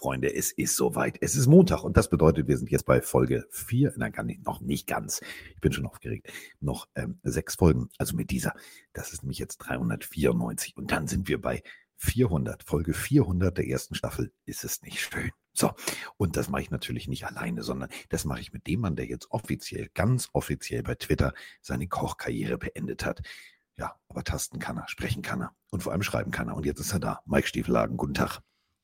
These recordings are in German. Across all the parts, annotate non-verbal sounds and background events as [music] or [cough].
Freunde, es ist soweit. Es ist Montag und das bedeutet, wir sind jetzt bei Folge 4, nein, gar nicht, noch nicht ganz. Ich bin schon aufgeregt. Noch ähm, sechs Folgen, also mit dieser. Das ist nämlich jetzt 394 und dann sind wir bei 400, Folge 400 der ersten Staffel. Ist es nicht schön? So, und das mache ich natürlich nicht alleine, sondern das mache ich mit dem Mann, der jetzt offiziell, ganz offiziell bei Twitter seine Kochkarriere beendet hat. Ja, aber tasten kann er, sprechen kann er und vor allem schreiben kann er. Und jetzt ist er da. Mike Stiefelagen, guten Tag.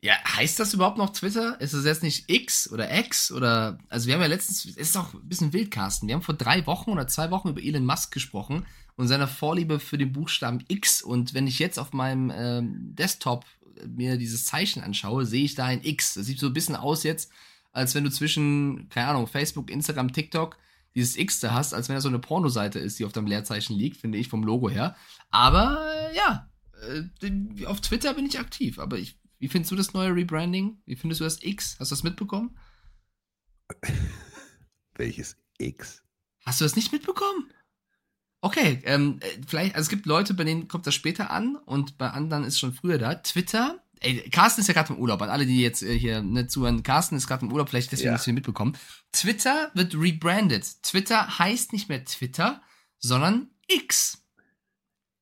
Ja, heißt das überhaupt noch Twitter? Ist es jetzt nicht X oder X oder, also wir haben ja letztens, es ist auch ein bisschen wild, Carsten. Wir haben vor drei Wochen oder zwei Wochen über Elon Musk gesprochen und seine Vorliebe für den Buchstaben X. Und wenn ich jetzt auf meinem ähm, Desktop mir dieses Zeichen anschaue, sehe ich da ein X. Das sieht so ein bisschen aus jetzt, als wenn du zwischen, keine Ahnung, Facebook, Instagram, TikTok dieses X da hast, als wenn das so eine Pornoseite ist, die auf deinem Leerzeichen liegt, finde ich vom Logo her. Aber ja, äh, auf Twitter bin ich aktiv, aber ich wie findest du das neue Rebranding? Wie findest du das X? Hast du das mitbekommen? [laughs] Welches X? Hast du das nicht mitbekommen? Okay, ähm, äh, vielleicht, also es gibt Leute, bei denen kommt das später an und bei anderen ist schon früher da. Twitter, ey, Carsten ist ja gerade im Urlaub, an alle, die jetzt äh, hier nicht zuhören, Carsten ist gerade im Urlaub, vielleicht deswegen ja. nicht mitbekommen. Twitter wird rebrandet. Twitter heißt nicht mehr Twitter, sondern X.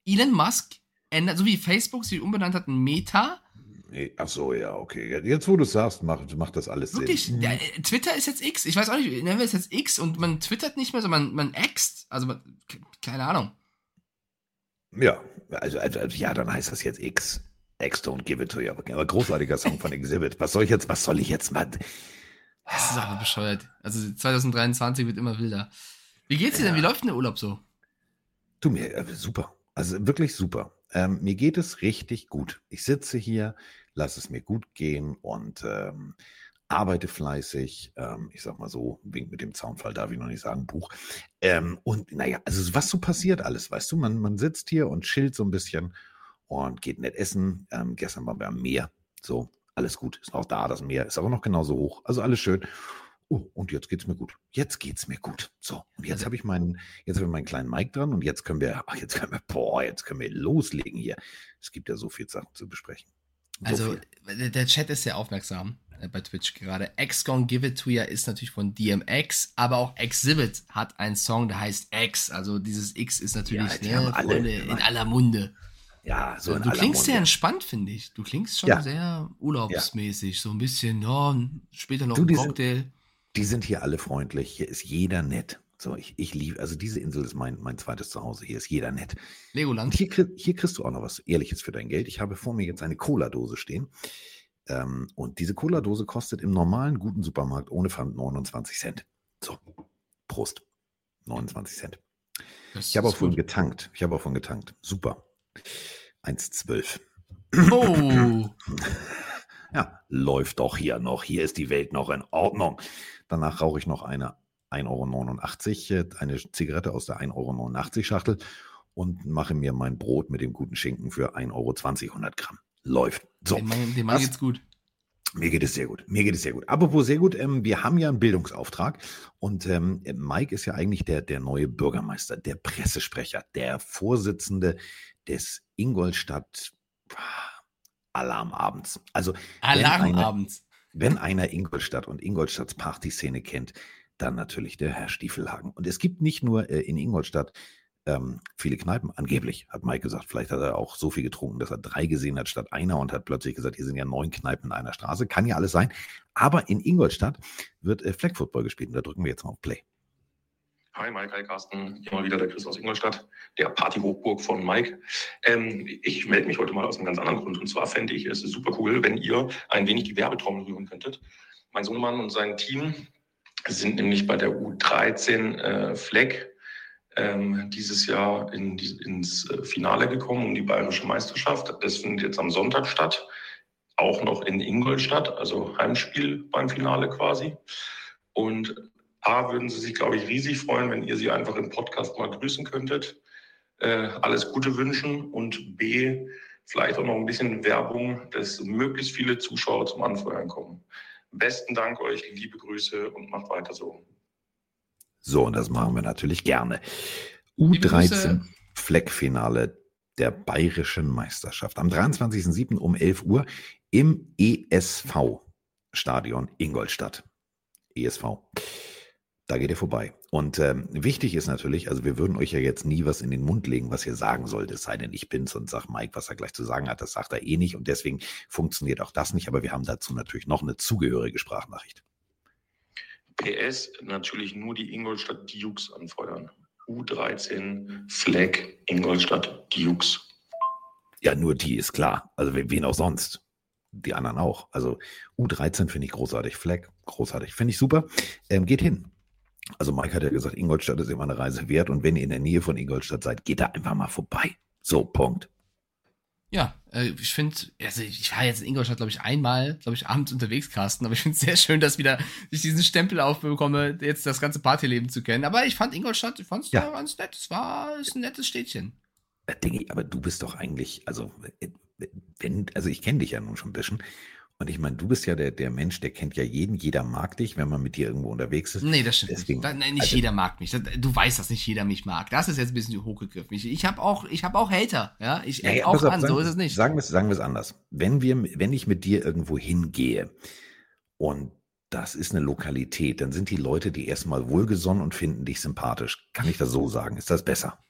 Elon Musk ändert, so wie Facebook sich umbenannt hat in Meta, Nee, ach so, ja, okay. Jetzt, wo du sagst, macht, macht das alles Wirklich? Sinn. Ja, äh, Twitter ist jetzt X. Ich weiß auch nicht, nennen wir es jetzt X und man twittert nicht mehr, sondern man, man ext. Also, man, keine Ahnung. Ja, also, also, also, ja, dann heißt das jetzt X. X don't give it to you. Aber großartiger Song von Exhibit. Was soll ich jetzt, was soll ich jetzt mal? Das ist aber bescheuert. Also 2023 wird immer wilder. Wie geht's dir ja. denn? Wie läuft denn der Urlaub so? Du mir, äh, super. Also wirklich super. Ähm, mir geht es richtig gut. Ich sitze hier, lass es mir gut gehen und ähm, arbeite fleißig. Ähm, ich sag mal so, wink mit dem Zaunfall darf ich noch nicht sagen, Buch. Ähm, und naja, also was so passiert alles, weißt du, man, man sitzt hier und chillt so ein bisschen und geht nett essen. Ähm, gestern waren wir am Meer. So, alles gut. Ist noch da, das Meer ist aber noch genauso hoch. Also alles schön. Oh, und jetzt geht's mir gut. Jetzt geht's mir gut. So, und jetzt habe ich meinen, jetzt habe ich meinen kleinen Mike dran und jetzt können wir, ach, jetzt können wir, boah, jetzt können wir loslegen hier. Es gibt ja so viel Sachen zu besprechen. Also der Chat ist sehr aufmerksam äh, bei Twitch gerade. X Gone Give It To Ya ist natürlich von DMX, aber auch Exhibit hat einen Song, der heißt X. Also dieses X ist natürlich ja, ne, alle, in aller Munde. Ja, so Du klingst Munde. sehr entspannt, finde ich. Du klingst schon ja. sehr urlaubsmäßig. Ja. So ein bisschen, ja, später noch du, ein Cocktail. Sind, die sind hier alle freundlich. Hier ist jeder nett. So, ich, ich liebe, also diese Insel ist mein, mein zweites Zuhause. Hier ist jeder nett. Legoland. Und hier, hier kriegst du auch noch was Ehrliches für dein Geld. Ich habe vor mir jetzt eine Cola-Dose stehen. Ähm, und diese Cola-Dose kostet im normalen guten Supermarkt ohne Pfand 29 Cent. So, Prost. 29 Cent. Das ich habe auch vorhin getankt. Ich habe auch vorhin getankt. Super. 1,12. Oh. [laughs] ja, läuft doch hier noch. Hier ist die Welt noch in Ordnung. Danach rauche ich noch eine 1,89 Euro, äh, eine Zigarette aus der 1,89 Euro Schachtel und mache mir mein Brot mit dem guten Schinken für 1,20 Euro 100 Gramm. Läuft. So. Dem Mann geht's gut. Mir geht es sehr gut. Mir geht es sehr gut. Apropos sehr gut, ähm, wir haben ja einen Bildungsauftrag und ähm, Mike ist ja eigentlich der, der neue Bürgermeister, der Pressesprecher, der Vorsitzende des Ingolstadt Alarmabends. Also Alarmabends. Wenn, wenn einer Ingolstadt und Ingolstadts Partyszene kennt, dann natürlich der Herr Stiefelhagen. Und es gibt nicht nur äh, in Ingolstadt ähm, viele Kneipen, angeblich, hat Mike gesagt. Vielleicht hat er auch so viel getrunken, dass er drei gesehen hat statt einer und hat plötzlich gesagt, hier sind ja neun Kneipen in einer Straße. Kann ja alles sein. Aber in Ingolstadt wird äh, Flag Football gespielt und da drücken wir jetzt mal auf Play. Hi Mike, hi Carsten, mal wieder der Chris aus Ingolstadt, der Partyhochburg von Mike. Ähm, ich melde mich heute mal aus einem ganz anderen Grund. Und zwar fände ich es super cool, wenn ihr ein wenig die Werbetrommel rühren könntet. Mein Sohnemann und sein Team sind nämlich bei der U13 äh, Fleck ähm, dieses Jahr in die, ins äh, Finale gekommen um die bayerische Meisterschaft. Das findet jetzt am Sonntag statt, auch noch in Ingolstadt, also Heimspiel beim Finale quasi. Und A, würden sie sich, glaube ich, riesig freuen, wenn ihr sie einfach im Podcast mal grüßen könntet. Äh, alles Gute wünschen und B, vielleicht auch noch ein bisschen Werbung, dass möglichst viele Zuschauer zum Anfeuern kommen. Besten Dank euch, liebe Grüße und macht weiter so. So, und das machen wir natürlich gerne. U13 Fleckfinale der Bayerischen Meisterschaft am 23.07. um 11 Uhr im ESV. Stadion Ingolstadt. ESV. Da geht ihr vorbei. Und ähm, wichtig ist natürlich, also wir würden euch ja jetzt nie was in den Mund legen, was ihr sagen sollt. Es sei denn, ich bin's und sag Mike, was er gleich zu sagen hat. Das sagt er eh nicht und deswegen funktioniert auch das nicht. Aber wir haben dazu natürlich noch eine zugehörige Sprachnachricht. PS natürlich nur die Ingolstadt Dukes anfeuern. U13 Flag Ingolstadt Dukes. Ja, nur die ist klar. Also wen auch sonst. Die anderen auch. Also U13 finde ich großartig. Flag, großartig. Finde ich super. Ähm, geht hin. Also Mike hat ja gesagt, Ingolstadt ist immer eine Reise wert und wenn ihr in der Nähe von Ingolstadt seid, geht da einfach mal vorbei. So, Punkt. Ja, äh, ich finde, also ich war jetzt in Ingolstadt, glaube ich, einmal, glaube ich, abends unterwegs, Carsten, aber ich finde es sehr schön, dass wieder ich diesen Stempel aufbekomme, jetzt das ganze Partyleben zu kennen. Aber ich fand Ingolstadt, ich fand es ja. ganz nett. Es war ist ein nettes Städtchen. Äh, Dinge, aber du bist doch eigentlich, also, äh, wenn, also ich kenne dich ja nun schon ein bisschen und ich meine, du bist ja der, der Mensch, der kennt ja jeden, jeder mag dich, wenn man mit dir irgendwo unterwegs ist. Nee, das stimmt. Deswegen, nicht. Nein, nicht also, jeder mag mich. Du weißt, dass nicht jeder mich mag. Das ist jetzt ein bisschen hochgegriffen. Ich, ich habe auch, ich hab auch Hater. Ja, ich ja, ja, auch auf, an, sagen, so ist es nicht. Sagen wir es sagen anders. Wenn, wir, wenn ich mit dir irgendwo hingehe und das ist eine Lokalität, dann sind die Leute die erstmal wohlgesonnen und finden dich sympathisch. Kann ich das so sagen? Ist das besser?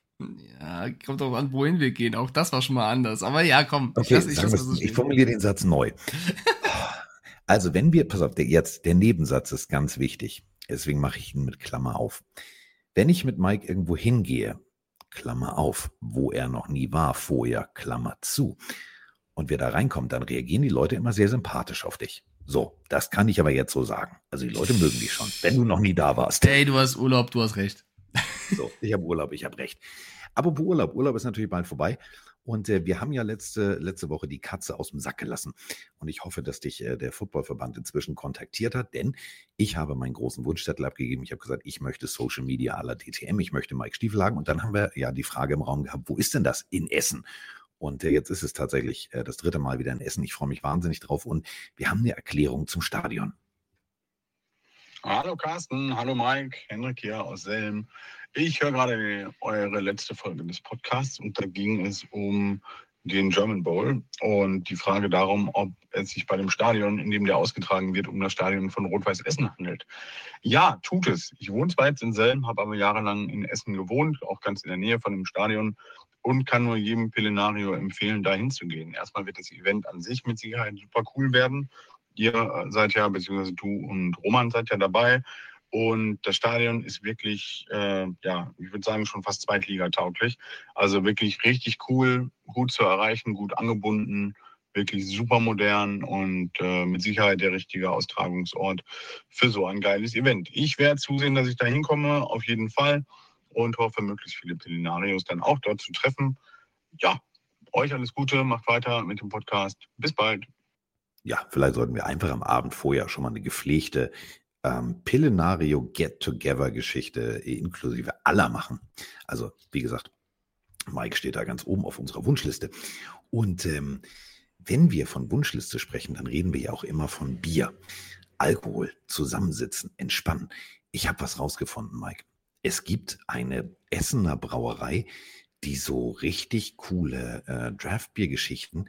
Ja, kommt auch an, wohin wir gehen. Auch das war schon mal anders. Aber ja, komm. Okay, ich, lass, ich, so ich formuliere den Satz neu. [laughs] also, wenn wir, pass auf, der, jetzt, der Nebensatz ist ganz wichtig. Deswegen mache ich ihn mit Klammer auf. Wenn ich mit Mike irgendwo hingehe, Klammer auf, wo er noch nie war, vorher, Klammer zu, und wir da reinkommen, dann reagieren die Leute immer sehr sympathisch auf dich. So, das kann ich aber jetzt so sagen. Also die Leute mögen dich schon, wenn du noch nie da warst. Hey, du hast Urlaub, du hast recht. So, ich habe Urlaub, ich habe recht. Aber Urlaub, Urlaub ist natürlich bald vorbei. Und äh, wir haben ja letzte, letzte Woche die Katze aus dem Sack gelassen. Und ich hoffe, dass dich äh, der Footballverband inzwischen kontaktiert hat, denn ich habe meinen großen Wunschzettel abgegeben. Ich habe gesagt, ich möchte Social Media aller DTM, ich möchte Mike Stiefelhagen. Und dann haben wir ja die Frage im Raum gehabt, wo ist denn das in Essen? Und äh, jetzt ist es tatsächlich äh, das dritte Mal wieder in Essen. Ich freue mich wahnsinnig drauf. Und wir haben eine Erklärung zum Stadion. Hallo Carsten, hallo Mike, Henrik hier aus Selm. Ich höre gerade eure letzte Folge des Podcasts und da ging es um den German Bowl und die Frage darum, ob es sich bei dem Stadion, in dem der ausgetragen wird, um das Stadion von Rot-Weiß Essen handelt. Ja, tut es. Ich wohne zwar jetzt in Selm, habe aber jahrelang in Essen gewohnt, auch ganz in der Nähe von dem Stadion und kann nur jedem Pelenario empfehlen, da hinzugehen. Erstmal wird das Event an sich mit Sicherheit super cool werden Ihr seid ja, beziehungsweise du und Roman seid ja dabei. Und das Stadion ist wirklich, äh, ja, ich würde sagen, schon fast zweitligatauglich. Also wirklich richtig cool, gut zu erreichen, gut angebunden, wirklich super modern und äh, mit Sicherheit der richtige Austragungsort für so ein geiles Event. Ich werde zusehen, dass ich da hinkomme, auf jeden Fall. Und hoffe, möglichst viele Pelinarios dann auch dort zu treffen. Ja, euch alles Gute, macht weiter mit dem Podcast. Bis bald ja, vielleicht sollten wir einfach am Abend vorher schon mal eine gepflegte ähm, Pillenario Get-Together-Geschichte inklusive aller machen. Also, wie gesagt, Mike steht da ganz oben auf unserer Wunschliste. Und ähm, wenn wir von Wunschliste sprechen, dann reden wir ja auch immer von Bier, Alkohol, zusammensitzen, entspannen. Ich habe was rausgefunden, Mike. Es gibt eine Essener Brauerei, die so richtig coole äh, Draft-Bier-Geschichten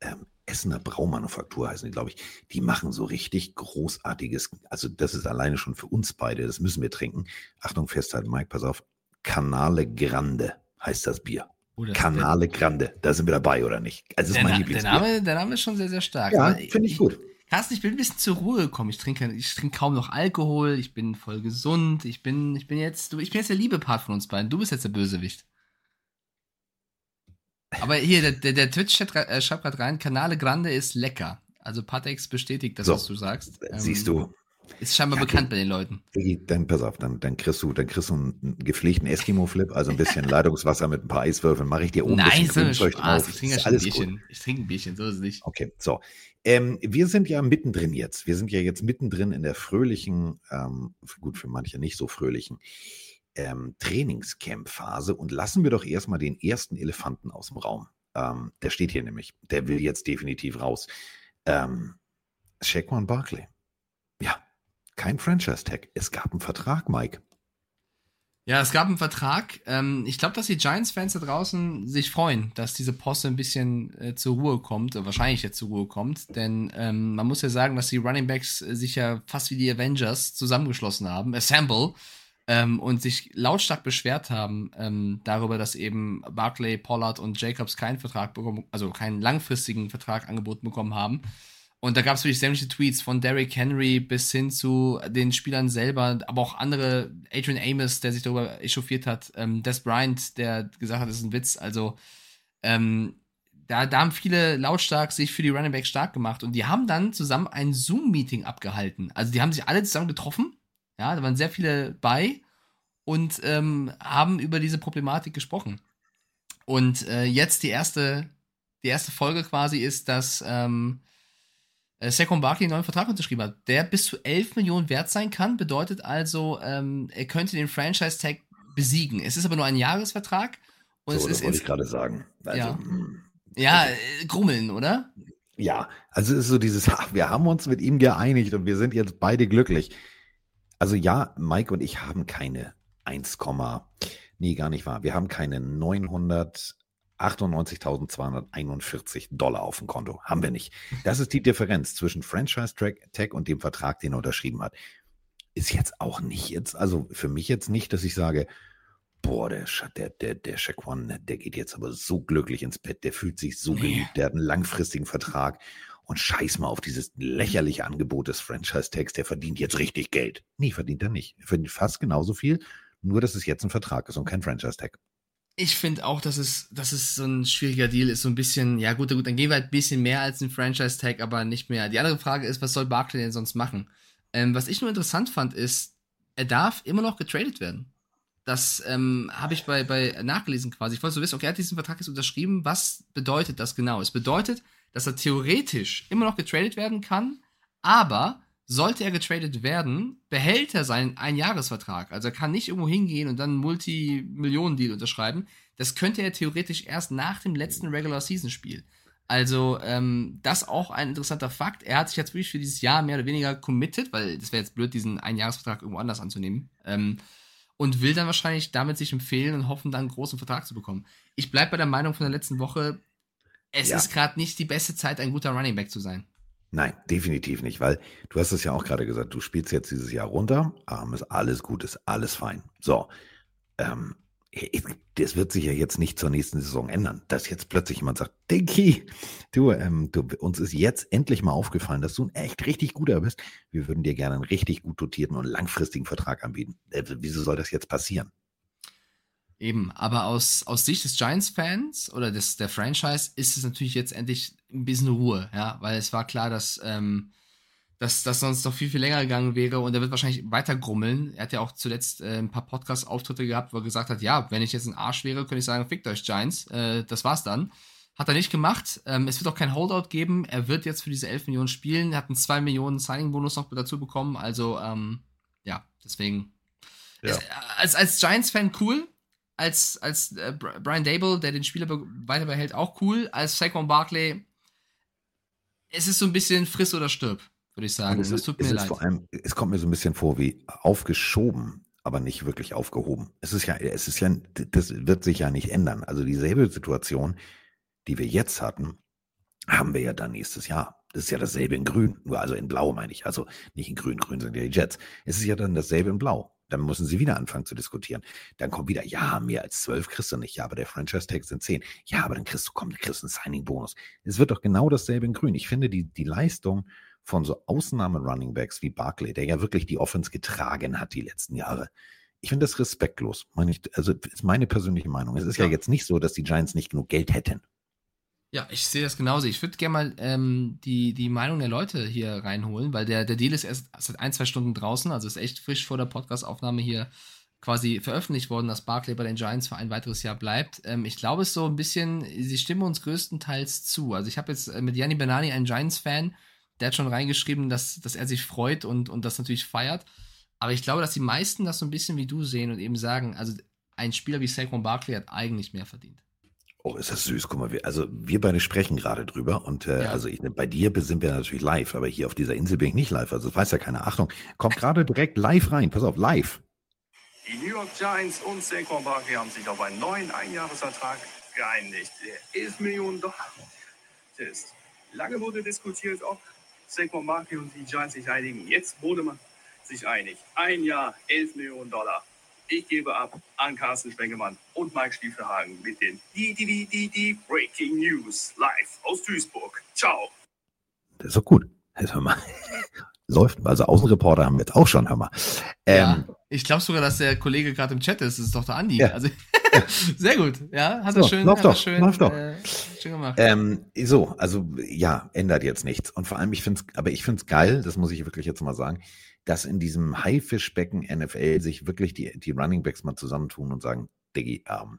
ähm, Essener Braumanufaktur heißen die, glaube ich, die machen so richtig großartiges, also das ist alleine schon für uns beide, das müssen wir trinken. Achtung, festhalten, Mike, pass auf. Canale Grande heißt das Bier. Oh, Canale Grande, da sind wir dabei, oder nicht? Also das ist mein Lieblingsbier. Der Name, der Name ist schon sehr, sehr stark. Ja, finde ich gut. Carsten, ich bin ein bisschen zur Ruhe gekommen. Ich trinke, ich trinke kaum noch Alkohol. Ich bin voll gesund. Ich bin, ich bin jetzt, ich bin jetzt der liebe Part von uns beiden. Du bist jetzt der Bösewicht. Aber hier, der, der, der Twitch-Chat äh, schreibt gerade rein, Canale Grande ist lecker. Also Patex bestätigt das, so, was du sagst. Ähm, siehst du. Ist scheinbar ja, bekannt bei den Leuten. Dann pass auf, dann, dann kriegst du, dann kriegst du einen gepflegten Eskimo-Flip, also ein bisschen Leitungswasser mit ein paar Eiswürfeln, mache ich dir oben Nein, ein Spaß. Ich trinke ein Bierchen. Gut. Ich trinke ein Bierchen, so ist es nicht. Okay, so. Ähm, wir sind ja mittendrin jetzt. Wir sind ja jetzt mittendrin in der fröhlichen, ähm, gut, für manche nicht so fröhlichen, ähm, Trainingscamp-Phase und lassen wir doch erstmal den ersten Elefanten aus dem Raum. Ähm, der steht hier nämlich. Der will jetzt definitiv raus. Ähm, Shaquan Barkley. Ja, kein Franchise-Tag. Es gab einen Vertrag, Mike. Ja, es gab einen Vertrag. Ähm, ich glaube, dass die Giants-Fans da draußen sich freuen, dass diese Posse ein bisschen äh, zur Ruhe kommt, oder wahrscheinlich jetzt zur Ruhe kommt. Denn ähm, man muss ja sagen, dass die Running Backs äh, sich ja fast wie die Avengers zusammengeschlossen haben, Assemble, ähm, und sich lautstark beschwert haben ähm, darüber, dass eben Barclay, Pollard und Jacobs keinen Vertrag bekommen, also keinen langfristigen Vertrag angeboten bekommen haben. Und da gab es wirklich sämtliche Tweets von Derrick Henry bis hin zu den Spielern selber, aber auch andere, Adrian Amos, der sich darüber echauffiert hat, ähm, Des Bryant, der gesagt hat, das ist ein Witz. Also ähm, da, da haben viele lautstark sich für die Running Back stark gemacht und die haben dann zusammen ein Zoom-Meeting abgehalten. Also die haben sich alle zusammen getroffen, ja, da waren sehr viele bei und ähm, haben über diese Problematik gesprochen. Und äh, jetzt die erste, die erste Folge quasi ist, dass ähm, äh, Saquon Barkley einen neuen Vertrag unterschrieben hat, der bis zu 11 Millionen wert sein kann. Bedeutet also, ähm, er könnte den Franchise-Tag besiegen. Es ist aber nur ein Jahresvertrag. Und so, es ist wollte ich gerade sagen. Also, ja, hm. ja äh, grummeln, oder? Ja, also es ist so dieses, ach, wir haben uns mit ihm geeinigt und wir sind jetzt beide glücklich. Also ja, Mike und ich haben keine 1, nee, gar nicht wahr. Wir haben keine 900 98.241 Dollar auf dem Konto. Haben wir nicht. Das ist die Differenz zwischen Franchise Tag und dem Vertrag, den er unterschrieben hat. Ist jetzt auch nicht jetzt, also für mich jetzt nicht, dass ich sage, boah, der, der, der, der Shaquan, der geht jetzt aber so glücklich ins Bett, der fühlt sich so geliebt, der hat einen langfristigen Vertrag und scheiß mal auf dieses lächerliche Angebot des Franchise-Tags, der verdient jetzt richtig Geld. Nee, verdient er nicht. Er verdient fast genauso viel, nur dass es jetzt ein Vertrag ist und kein Franchise-Tag ich finde auch, dass es, dass es so ein schwieriger Deal ist, so ein bisschen, ja gut, gut, dann gehen wir halt ein bisschen mehr als ein Franchise-Tag, aber nicht mehr. Die andere Frage ist, was soll Barkley denn sonst machen? Ähm, was ich nur interessant fand, ist, er darf immer noch getradet werden. Das ähm, habe ich bei, bei nachgelesen quasi. Ich wollte so wissen, okay, er hat diesen Vertrag jetzt unterschrieben. Was bedeutet das genau? Es bedeutet, dass er theoretisch immer noch getradet werden kann, aber sollte er getradet werden, behält er seinen Einjahresvertrag. Also er kann nicht irgendwo hingehen und dann einen Multimillionen-Deal unterschreiben. Das könnte er theoretisch erst nach dem letzten Regular-Season-Spiel. Also ähm, das auch ein interessanter Fakt. Er hat sich jetzt wirklich für dieses Jahr mehr oder weniger committed, weil das wäre jetzt blöd, diesen Einjahresvertrag irgendwo anders anzunehmen. Ähm, und will dann wahrscheinlich damit sich empfehlen und hoffen, dann einen großen Vertrag zu bekommen. Ich bleibe bei der Meinung von der letzten Woche, es ja. ist gerade nicht die beste Zeit, ein guter Running Back zu sein. Nein, definitiv nicht, weil du hast es ja auch gerade gesagt, du spielst jetzt dieses Jahr runter, ähm, ist alles gut, ist alles fein. So, ähm, das wird sich ja jetzt nicht zur nächsten Saison ändern, dass jetzt plötzlich jemand sagt, Dinky, du, ähm, du, uns ist jetzt endlich mal aufgefallen, dass du ein echt richtig guter bist. Wir würden dir gerne einen richtig gut dotierten und langfristigen Vertrag anbieten. Äh, wieso soll das jetzt passieren? Eben, aber aus, aus Sicht des Giants-Fans oder des, der Franchise ist es natürlich jetzt endlich ein bisschen Ruhe, ja, weil es war klar, dass, ähm, dass das sonst noch viel, viel länger gegangen wäre und er wird wahrscheinlich weiter grummeln. Er hat ja auch zuletzt äh, ein paar Podcast-Auftritte gehabt, wo er gesagt hat, ja, wenn ich jetzt ein Arsch wäre, könnte ich sagen, fickt euch Giants, äh, das war's dann. Hat er nicht gemacht. Ähm, es wird auch kein Holdout geben. Er wird jetzt für diese 11 Millionen spielen. Er hat einen 2 Millionen Signing-Bonus noch dazu bekommen. Also, ähm, ja, deswegen. Ja. Ist, als, als Giants-Fan cool als, als äh, Brian Dable, der den Spieler weiter behält, auch cool. Als Saquon Barkley, es ist so ein bisschen friss oder stirb, würde ich sagen. Es, das tut mir leid. Vor allem, es kommt mir so ein bisschen vor wie aufgeschoben, aber nicht wirklich aufgehoben. Es ist ja, es ist ja, das wird sich ja nicht ändern. Also dieselbe Situation, die wir jetzt hatten, haben wir ja dann nächstes Jahr. Das ist ja dasselbe in Grün, nur also in Blau meine ich. Also nicht in Grün, Grün sind ja die Jets. Es ist ja dann dasselbe in Blau. Dann müssen sie wieder anfangen zu diskutieren. Dann kommt wieder, ja, mehr als zwölf kriegst du nicht. Ja, aber der Franchise-Tag sind zehn. Ja, aber dann kriegst du, komm, dann kriegst du einen Signing-Bonus. Es wird doch genau dasselbe in Grün. Ich finde die, die Leistung von so Ausnahme-Runningbacks wie Barclay, der ja wirklich die Offense getragen hat die letzten Jahre, ich finde das respektlos. Meine ich, also ist meine persönliche Meinung. Es ist ja. ja jetzt nicht so, dass die Giants nicht genug Geld hätten. Ja, ich sehe das genauso. Ich würde gerne mal ähm, die, die Meinung der Leute hier reinholen, weil der, der Deal ist erst seit ein, zwei Stunden draußen, also ist echt frisch vor der Podcast-Aufnahme hier quasi veröffentlicht worden, dass Barclay bei den Giants für ein weiteres Jahr bleibt. Ähm, ich glaube, es so ein bisschen, sie stimmen uns größtenteils zu. Also ich habe jetzt äh, mit Gianni Benani einen Giants-Fan, der hat schon reingeschrieben, dass, dass er sich freut und, und das natürlich feiert. Aber ich glaube, dass die meisten das so ein bisschen wie du sehen und eben sagen, also ein Spieler wie Saquon Barkley hat eigentlich mehr verdient. Oh, ist das süß. Guck mal, wir, also wir beide sprechen gerade drüber und äh, ja. also ich, bei dir sind wir natürlich live, aber hier auf dieser Insel bin ich nicht live. Also das weiß ja keiner. Achtung, kommt [laughs] gerade direkt live rein. Pass auf, live. Die New York Giants und Saquon Barkley haben sich auf einen neuen Einjahresvertrag geeinigt. 11 Millionen Dollar. Ist. Lange wurde diskutiert, ob Saquon Barkley und die Giants sich einigen. Jetzt wurde man sich einig. Ein Jahr, 11 Millionen Dollar. Ich gebe ab an Carsten Spengemann und Mike Stiefelhagen mit den die, die, die, die, die Breaking News live aus Duisburg. Ciao. Das ist doch gut. Also, hör mal. [laughs] Läuft. Also Außenreporter haben wir jetzt auch schon, hör mal. Ähm, ja, ich glaube sogar, dass der Kollege gerade im Chat ist. Das ist doch der Andi. Ja. Also, [laughs] sehr gut. Ja, hat er so, schön, läuft doch, schön, läuft doch. Äh, schön gemacht. Ähm, so, also ja, ändert jetzt nichts. Und vor allem, ich finde es, aber ich finde es geil, das muss ich wirklich jetzt mal sagen, dass in diesem Haifischbecken NFL sich wirklich die, die Running Backs mal zusammentun und sagen, Diggi, ähm,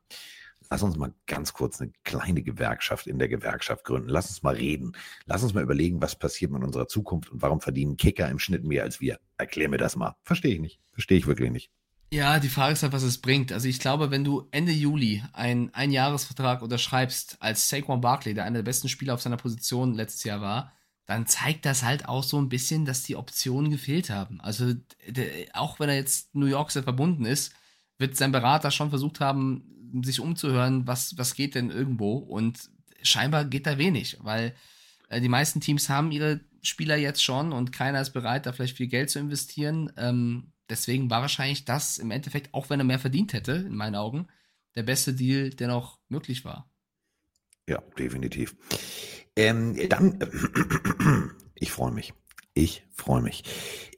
lass uns mal ganz kurz eine kleine Gewerkschaft in der Gewerkschaft gründen. Lass uns mal reden. Lass uns mal überlegen, was passiert mit unserer Zukunft und warum verdienen Kicker im Schnitt mehr als wir. Erklär mir das mal. Verstehe ich nicht. Verstehe ich wirklich nicht. Ja, die Frage ist halt, was es bringt. Also ich glaube, wenn du Ende Juli einen Einjahresvertrag unterschreibst als Saquon Barkley, der einer der besten Spieler auf seiner Position letztes Jahr war, dann zeigt das halt auch so ein bisschen, dass die Optionen gefehlt haben. Also auch wenn er jetzt New York sehr verbunden ist, wird sein Berater schon versucht haben, sich umzuhören, was, was geht denn irgendwo. Und scheinbar geht da wenig, weil äh, die meisten Teams haben ihre Spieler jetzt schon und keiner ist bereit, da vielleicht viel Geld zu investieren. Ähm, deswegen war wahrscheinlich das im Endeffekt, auch wenn er mehr verdient hätte, in meinen Augen, der beste Deal, der noch möglich war. Ja, definitiv. Ähm, dann, [clears throat] ich freue mich. Ich freue mich.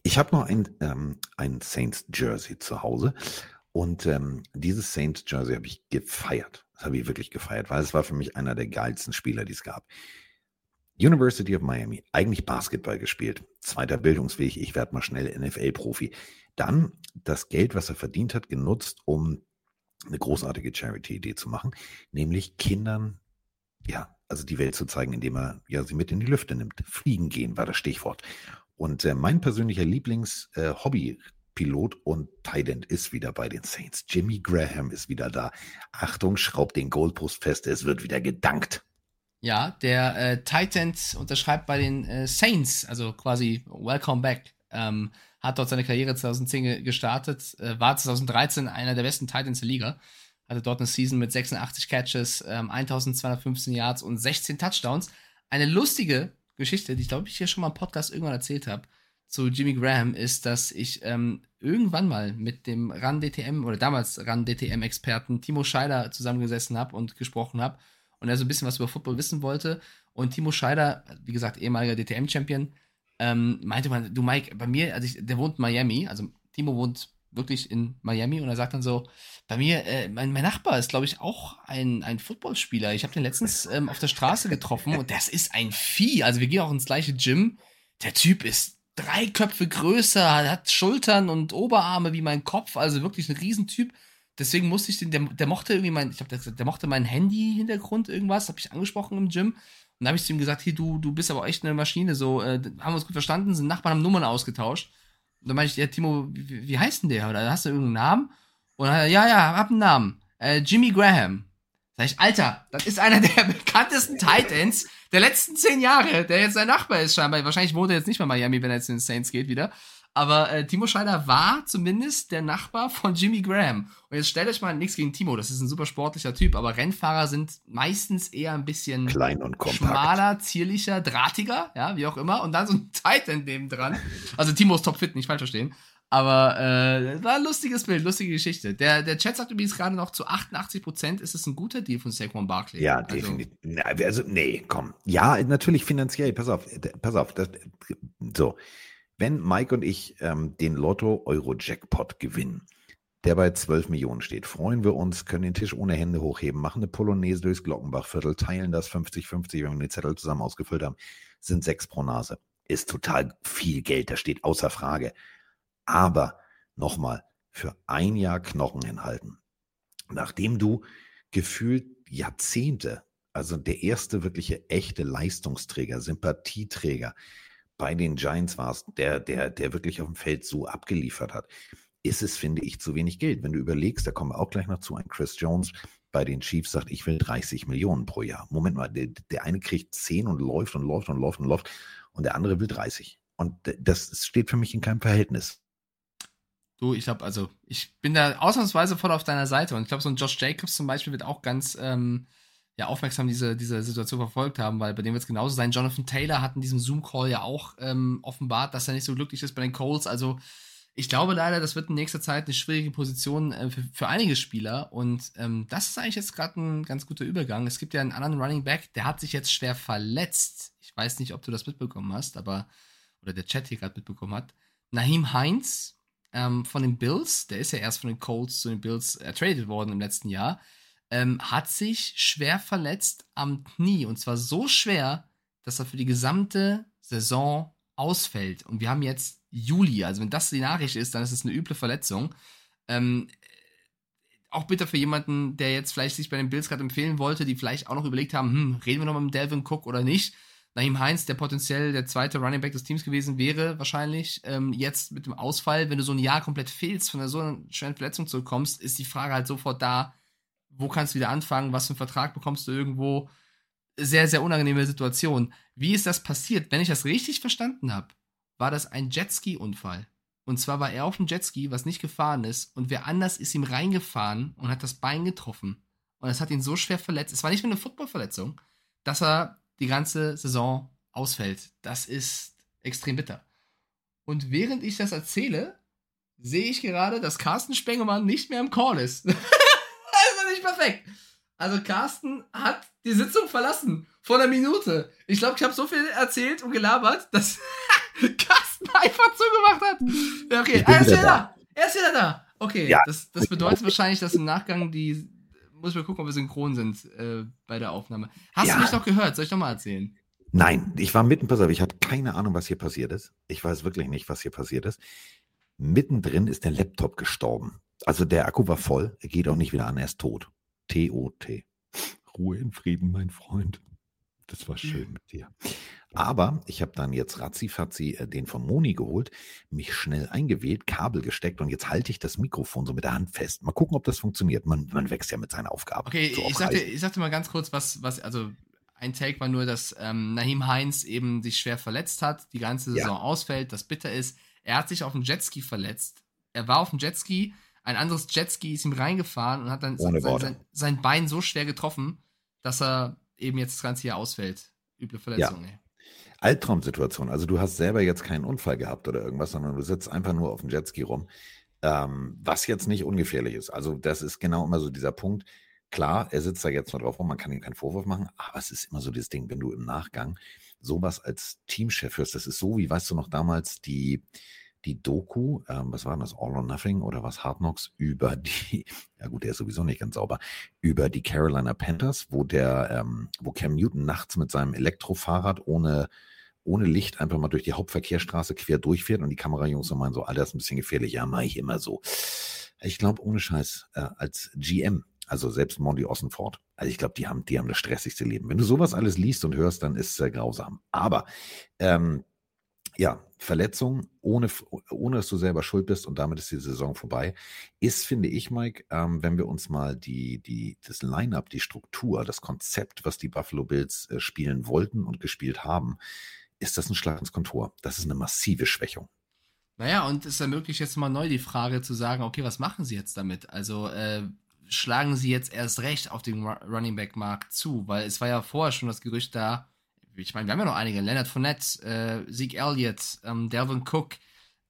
Ich habe noch ein, ähm, ein Saints Jersey zu Hause und ähm, dieses Saints Jersey habe ich gefeiert. Das habe ich wirklich gefeiert, weil es war für mich einer der geilsten Spieler, die es gab. University of Miami, eigentlich Basketball gespielt, zweiter Bildungsweg, ich werde mal schnell NFL-Profi. Dann das Geld, was er verdient hat, genutzt, um eine großartige Charity-Idee zu machen, nämlich Kindern, ja, also die Welt zu zeigen, indem er ja sie mit in die Lüfte nimmt. Fliegen gehen war das Stichwort. Und äh, mein persönlicher Lieblings-Hobby äh, und Tident ist wieder bei den Saints. Jimmy Graham ist wieder da. Achtung, schraubt den Goalpost fest, es wird wieder gedankt. Ja, der äh, Titan unterschreibt bei den äh, Saints, also quasi Welcome Back. Ähm, hat dort seine Karriere 2010 gestartet, äh, war 2013 einer der besten Titans der Liga. Hatte dort eine Season mit 86 Catches, ähm, 1215 Yards und 16 Touchdowns. Eine lustige Geschichte, die ich glaube ich hier schon mal im Podcast irgendwann erzählt habe zu Jimmy Graham ist, dass ich ähm, irgendwann mal mit dem RAN DTM oder damals RAN DTM Experten Timo Scheider zusammengesessen habe und gesprochen habe und er so ein bisschen was über Football wissen wollte und Timo Scheider, wie gesagt ehemaliger DTM Champion, ähm, meinte man, du Mike, bei mir, also ich, der wohnt in Miami, also Timo wohnt wirklich in Miami und er sagt dann so, bei mir, äh, mein, mein Nachbar ist, glaube ich, auch ein, ein Footballspieler. Ich habe den letztens ähm, auf der Straße getroffen und das ist ein Vieh. Also wir gehen auch ins gleiche Gym. Der Typ ist drei Köpfe größer, hat Schultern und Oberarme wie mein Kopf, also wirklich ein Riesentyp. Deswegen musste ich den, der, der mochte irgendwie mein, ich habe gesagt, der mochte mein Handy-Hintergrund irgendwas, habe ich angesprochen im Gym. Und dann habe ich zu ihm gesagt, hier, du, du bist aber echt eine Maschine, so, äh, haben wir uns gut verstanden, sind Nachbarn, haben Nummern ausgetauscht. Dann meinte ich, ja, Timo, wie, wie heißt denn der? Oder hast du irgendeinen Namen? Und dann, ja, ja, hab einen Namen. Äh, Jimmy Graham. Sag ich, Alter, das ist einer der [laughs] bekanntesten Titans der letzten zehn Jahre, der jetzt sein Nachbar ist scheinbar. Wahrscheinlich wohnt er jetzt nicht mehr in Miami, wenn er jetzt in den Saints geht wieder. Aber äh, Timo Scheider war zumindest der Nachbar von Jimmy Graham. Und jetzt stellt euch mal nichts gegen Timo, das ist ein super sportlicher Typ, aber Rennfahrer sind meistens eher ein bisschen klein und kompakt. schmaler, zierlicher, drahtiger, ja, wie auch immer. Und dann so ein [laughs] Titan neben dran. Also Timo ist topfit, nicht falsch verstehen. Aber äh, war ein lustiges Bild, lustige Geschichte. Der, der Chat sagt übrigens gerade noch zu 88 Prozent ist es ein guter Deal von Saquon Barkley. Ja, also, definitiv. Also, nee, komm. Ja, natürlich finanziell. Pass auf, pass auf. Das, so, wenn Mike und ich ähm, den Lotto-Euro-Jackpot gewinnen, der bei 12 Millionen steht, freuen wir uns, können den Tisch ohne Hände hochheben, machen eine Polonaise durchs Glockenbachviertel, teilen das 50-50, wenn wir den Zettel zusammen ausgefüllt haben, sind sechs pro Nase. Ist total viel Geld, das steht außer Frage. Aber nochmal, für ein Jahr Knochen hinhalten. Nachdem du gefühlt Jahrzehnte, also der erste wirkliche echte Leistungsträger, Sympathieträger bei den Giants warst, der, der, der wirklich auf dem Feld so abgeliefert hat, ist es, finde ich, zu wenig Geld. Wenn du überlegst, da kommen wir auch gleich noch zu, ein Chris Jones bei den Chiefs sagt, ich will 30 Millionen pro Jahr. Moment mal, der, der eine kriegt 10 und läuft und läuft und läuft und läuft und der andere will 30. Und das steht für mich in keinem Verhältnis. Du, ich glaube, also ich bin da ausnahmsweise voll auf deiner Seite und ich glaube, so ein Josh Jacobs zum Beispiel wird auch ganz ähm, ja, aufmerksam diese, diese Situation verfolgt haben, weil bei dem wird es genauso sein. Jonathan Taylor hat in diesem Zoom-Call ja auch ähm, offenbart, dass er nicht so glücklich ist bei den Colts. Also ich glaube leider, das wird in nächster Zeit eine schwierige Position äh, für, für, einige Spieler. Und ähm, das ist eigentlich jetzt gerade ein ganz guter Übergang. Es gibt ja einen anderen Running Back, der hat sich jetzt schwer verletzt. Ich weiß nicht, ob du das mitbekommen hast, aber, oder der Chat hier gerade mitbekommen hat. Naheem Heinz ähm, von den Bills, der ist ja erst von den Colts zu den Bills ertradet worden im letzten Jahr ähm, hat sich schwer verletzt am Knie. Und zwar so schwer, dass er für die gesamte Saison ausfällt. Und wir haben jetzt Juli. Also wenn das die Nachricht ist, dann ist es eine üble Verletzung. Ähm, auch bitter für jemanden, der jetzt vielleicht sich bei den Bills gerade empfehlen wollte, die vielleicht auch noch überlegt haben, hm, reden wir noch mit Delvin Cook oder nicht. Naheem Heinz, der potenziell der zweite Running Back des Teams gewesen wäre, wahrscheinlich. Ähm, jetzt mit dem Ausfall, wenn du so ein Jahr komplett fehlst, von einer so schweren Verletzung zurückkommst, ist die Frage halt sofort da, wo kannst du wieder anfangen, was für einen Vertrag bekommst du irgendwo. Sehr, sehr unangenehme Situation. Wie ist das passiert? Wenn ich das richtig verstanden habe, war das ein Jetski-Unfall. Und zwar war er auf dem Jetski, was nicht gefahren ist, und wer anders ist ihm reingefahren und hat das Bein getroffen. Und es hat ihn so schwer verletzt. Es war nicht nur eine Footballverletzung, dass er die ganze Saison ausfällt. Das ist extrem bitter. Und während ich das erzähle, sehe ich gerade, dass Carsten Spengemann nicht mehr im Call ist. [laughs] nicht perfekt. Also Carsten hat die Sitzung verlassen. Vor einer Minute. Ich glaube, ich habe so viel erzählt und gelabert, dass [laughs] Carsten einfach zugemacht hat. Ja, okay, er ist wieder da. da. Er ist wieder da. Okay, ja. das, das bedeutet wahrscheinlich, dass im Nachgang die. Muss ich mal gucken, ob wir synchron sind äh, bei der Aufnahme. Hast ja. du mich noch gehört? Soll ich noch mal erzählen? Nein, ich war mitten, pass auf, ich hatte keine Ahnung, was hier passiert ist. Ich weiß wirklich nicht, was hier passiert ist. Mittendrin ist der Laptop gestorben. Also der Akku war voll, er geht auch nicht wieder an, er ist tot. T-O-T. Ruhe in Frieden, mein Freund. Das war schön mit dir. Aber ich habe dann jetzt ratzifatzi äh, den von Moni geholt, mich schnell eingewählt, Kabel gesteckt und jetzt halte ich das Mikrofon so mit der Hand fest. Mal gucken, ob das funktioniert. Man, man wächst ja mit seiner Aufgabe. Okay, so ich, sagte, ich sagte mal ganz kurz, was, was, also ein Take war nur, dass ähm, Nahim Heinz eben sich schwer verletzt hat, die ganze Saison ja. ausfällt, das bitter ist. Er hat sich auf dem Jetski verletzt. Er war auf dem Jetski, ein anderes Jetski ist ihm reingefahren und hat dann sein, sein, sein, Bein so schwer getroffen, dass er eben jetzt das ganze Jahr ausfällt. Üble Verletzung, ja. ey. Albtraumsituation. Also du hast selber jetzt keinen Unfall gehabt oder irgendwas, sondern du sitzt einfach nur auf dem Jetski rum, ähm, was jetzt nicht ungefährlich ist. Also das ist genau immer so dieser Punkt. Klar, er sitzt da jetzt noch drauf rum, man kann ihm keinen Vorwurf machen, aber es ist immer so das Ding, wenn du im Nachgang sowas als Teamchef hörst, das ist so, wie weißt du noch damals die, die Doku, ähm, was war das, All or Nothing oder was, Hard Knocks, über [laughs] die, ja gut, der ist sowieso nicht ganz sauber, über die Carolina Panthers, wo der, ähm, wo Cam Newton nachts mit seinem Elektrofahrrad ohne, ohne Licht einfach mal durch die Hauptverkehrsstraße quer durchfährt und die Kamerajungs so meinen so, Alter, das ist ein bisschen gefährlich, ja, mache ich immer so. Ich glaube, ohne Scheiß, äh, als GM, also selbst Monty Ossenford, also ich glaube, die haben, die haben das stressigste Leben. Wenn du sowas alles liest und hörst, dann ist es äh, grausam. Aber ähm, ja, Verletzung, ohne, ohne dass du selber schuld bist und damit ist die Saison vorbei, ist, finde ich, Mike, ähm, wenn wir uns mal die, die, das Line-up, die Struktur, das Konzept, was die Buffalo Bills äh, spielen wollten und gespielt haben, ist das ein Schlag ins Kontor. Das ist eine massive Schwächung. Naja, und es ermöglicht jetzt mal neu die Frage zu sagen, okay, was machen sie jetzt damit? Also, äh, schlagen sie jetzt erst recht auf den Running Back Markt zu? Weil es war ja vorher schon das Gerücht da, ich meine, wir haben ja noch einige, Leonard Fournette, äh, Zeke Elliott, ähm, Delvin Cook,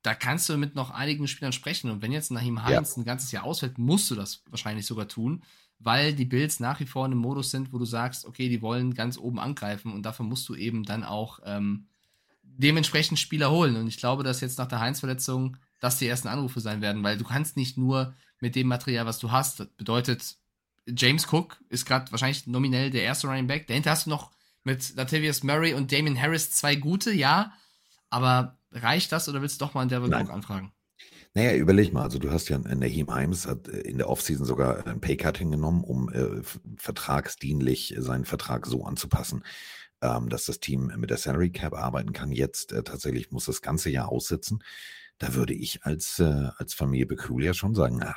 da kannst du mit noch einigen Spielern sprechen. Und wenn jetzt Nahim Heinz ja. ein ganzes Jahr ausfällt, musst du das wahrscheinlich sogar tun, weil die Bills nach wie vor in einem Modus sind, wo du sagst, okay, die wollen ganz oben angreifen und dafür musst du eben dann auch ähm, dementsprechend Spieler holen. Und ich glaube, dass jetzt nach der Heinz-Verletzung das die ersten Anrufe sein werden, weil du kannst nicht nur mit dem Material, was du hast, das bedeutet, James Cook ist gerade wahrscheinlich nominell der erste Running Back. Dahinter hast du noch mit Latavius Murray und Damien Harris zwei gute, ja. Aber reicht das oder willst du doch mal an Devin Cook anfragen? Naja, überleg mal, also du hast ja Naheem Himes hat äh, in der Offseason sogar ein Paycut hingenommen, um äh, vertragsdienlich seinen Vertrag so anzupassen, ähm, dass das Team mit der Salary Cap arbeiten kann. Jetzt äh, tatsächlich muss das ganze Jahr aussitzen. Da würde ich als, äh, als Familie Peculiar schon sagen, ah,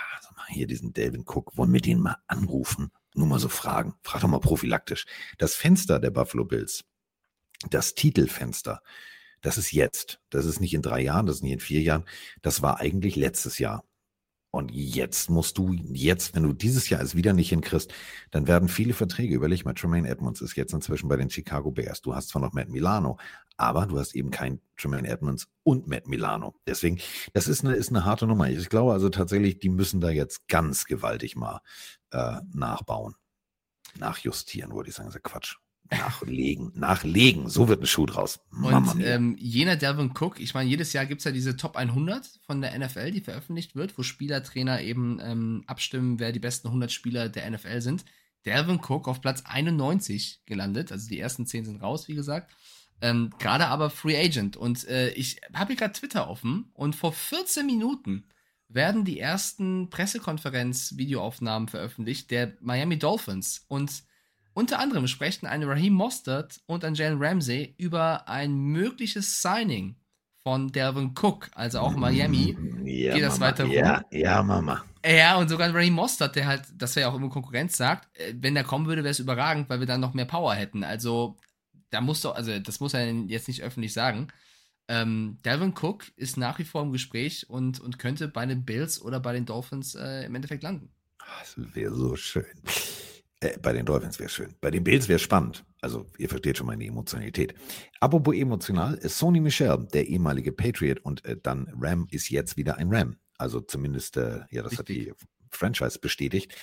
hier diesen Delvin Cook, wollen wir den mal anrufen nur mal so fragen. Frag doch mal prophylaktisch. Das Fenster der Buffalo Bills, das Titelfenster Das ist jetzt. Das ist nicht in drei Jahren, das ist nicht in vier Jahren. Das war eigentlich letztes Jahr. Und jetzt musst du, jetzt, wenn du dieses Jahr es wieder nicht hinkriegst, dann werden viele Verträge, überleg mal, Tremaine Edmonds ist jetzt inzwischen bei den Chicago Bears. Du hast zwar noch Matt Milano, aber du hast eben kein Tremaine Edmonds und Matt Milano. Deswegen, das ist eine, ist eine harte Nummer. Ich glaube also tatsächlich, die müssen da jetzt ganz gewaltig mal äh, nachbauen. Nachjustieren, würde ich sagen, das ist Quatsch. Nachlegen, nachlegen, so wird ein Schuh draus. Mama und ähm, jener Delvin Cook, ich meine, jedes Jahr gibt es ja diese Top 100 von der NFL, die veröffentlicht wird, wo Spielertrainer eben ähm, abstimmen, wer die besten 100 Spieler der NFL sind. Delvin Cook auf Platz 91 gelandet, also die ersten 10 sind raus, wie gesagt. Ähm, gerade aber Free Agent. Und äh, ich habe hier gerade Twitter offen und vor 14 Minuten werden die ersten Pressekonferenz-Videoaufnahmen veröffentlicht der Miami Dolphins. Und unter anderem sprechen ein Raheem Mostert und ein Jalen Ramsey über ein mögliches Signing von Delvin Cook, also auch Miami. Ja, geht das Mama, weiter rum. Ja, ja, Mama. Ja, und sogar Raheem Mostert, der halt, das wäre ja auch immer Konkurrenz sagt, äh, wenn der kommen würde, wäre es überragend, weil wir dann noch mehr Power hätten. Also, da muss doch, also das muss er jetzt nicht öffentlich sagen. Ähm, Delvin Cook ist nach wie vor im Gespräch und, und könnte bei den Bills oder bei den Dolphins äh, im Endeffekt landen. Das wäre so schön. Äh, bei den Dolphins wäre schön. Bei den Bills wäre spannend. Also, ihr versteht schon meine Emotionalität. Apropos emotional, ist äh, Sony Michel, der ehemalige Patriot und äh, dann Ram, ist jetzt wieder ein Ram. Also zumindest, äh, ja, das Richtig. hat die Franchise bestätigt.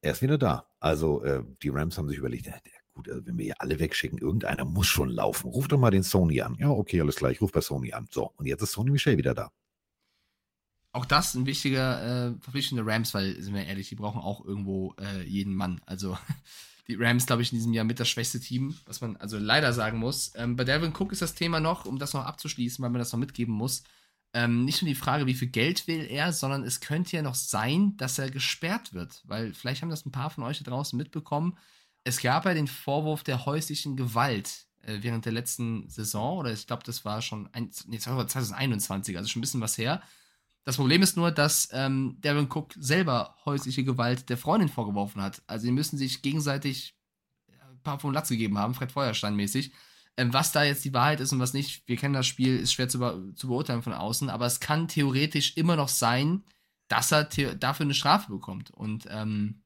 Er ist wieder da. Also, äh, die Rams haben sich überlegt, der, gut, also wenn wir hier alle wegschicken, irgendeiner muss schon laufen. Ruf doch mal den Sony an. Ja, okay, alles klar, ich ruf bei Sony an. So, und jetzt ist Sony Michel wieder da auch das ein wichtiger äh, Verpflichtung der Rams, weil, sind wir ehrlich, die brauchen auch irgendwo äh, jeden Mann. Also [laughs] die Rams, glaube ich, in diesem Jahr mit das schwächste Team, was man also leider sagen muss. Ähm, bei Devin Cook ist das Thema noch, um das noch abzuschließen, weil man das noch mitgeben muss, ähm, nicht nur die Frage, wie viel Geld will er, sondern es könnte ja noch sein, dass er gesperrt wird, weil vielleicht haben das ein paar von euch da draußen mitbekommen. Es gab ja den Vorwurf der häuslichen Gewalt äh, während der letzten Saison, oder ich glaube, das war schon ein, nee, 2021, also schon ein bisschen was her. Das Problem ist nur, dass ähm, Darren Cook selber häusliche Gewalt der Freundin vorgeworfen hat. Also sie müssen sich gegenseitig ein paar von Latz gegeben haben, Fred Feuerstein mäßig. Ähm, was da jetzt die Wahrheit ist und was nicht, wir kennen das Spiel, ist schwer zu, be zu beurteilen von außen, aber es kann theoretisch immer noch sein, dass er dafür eine Strafe bekommt. Und ähm,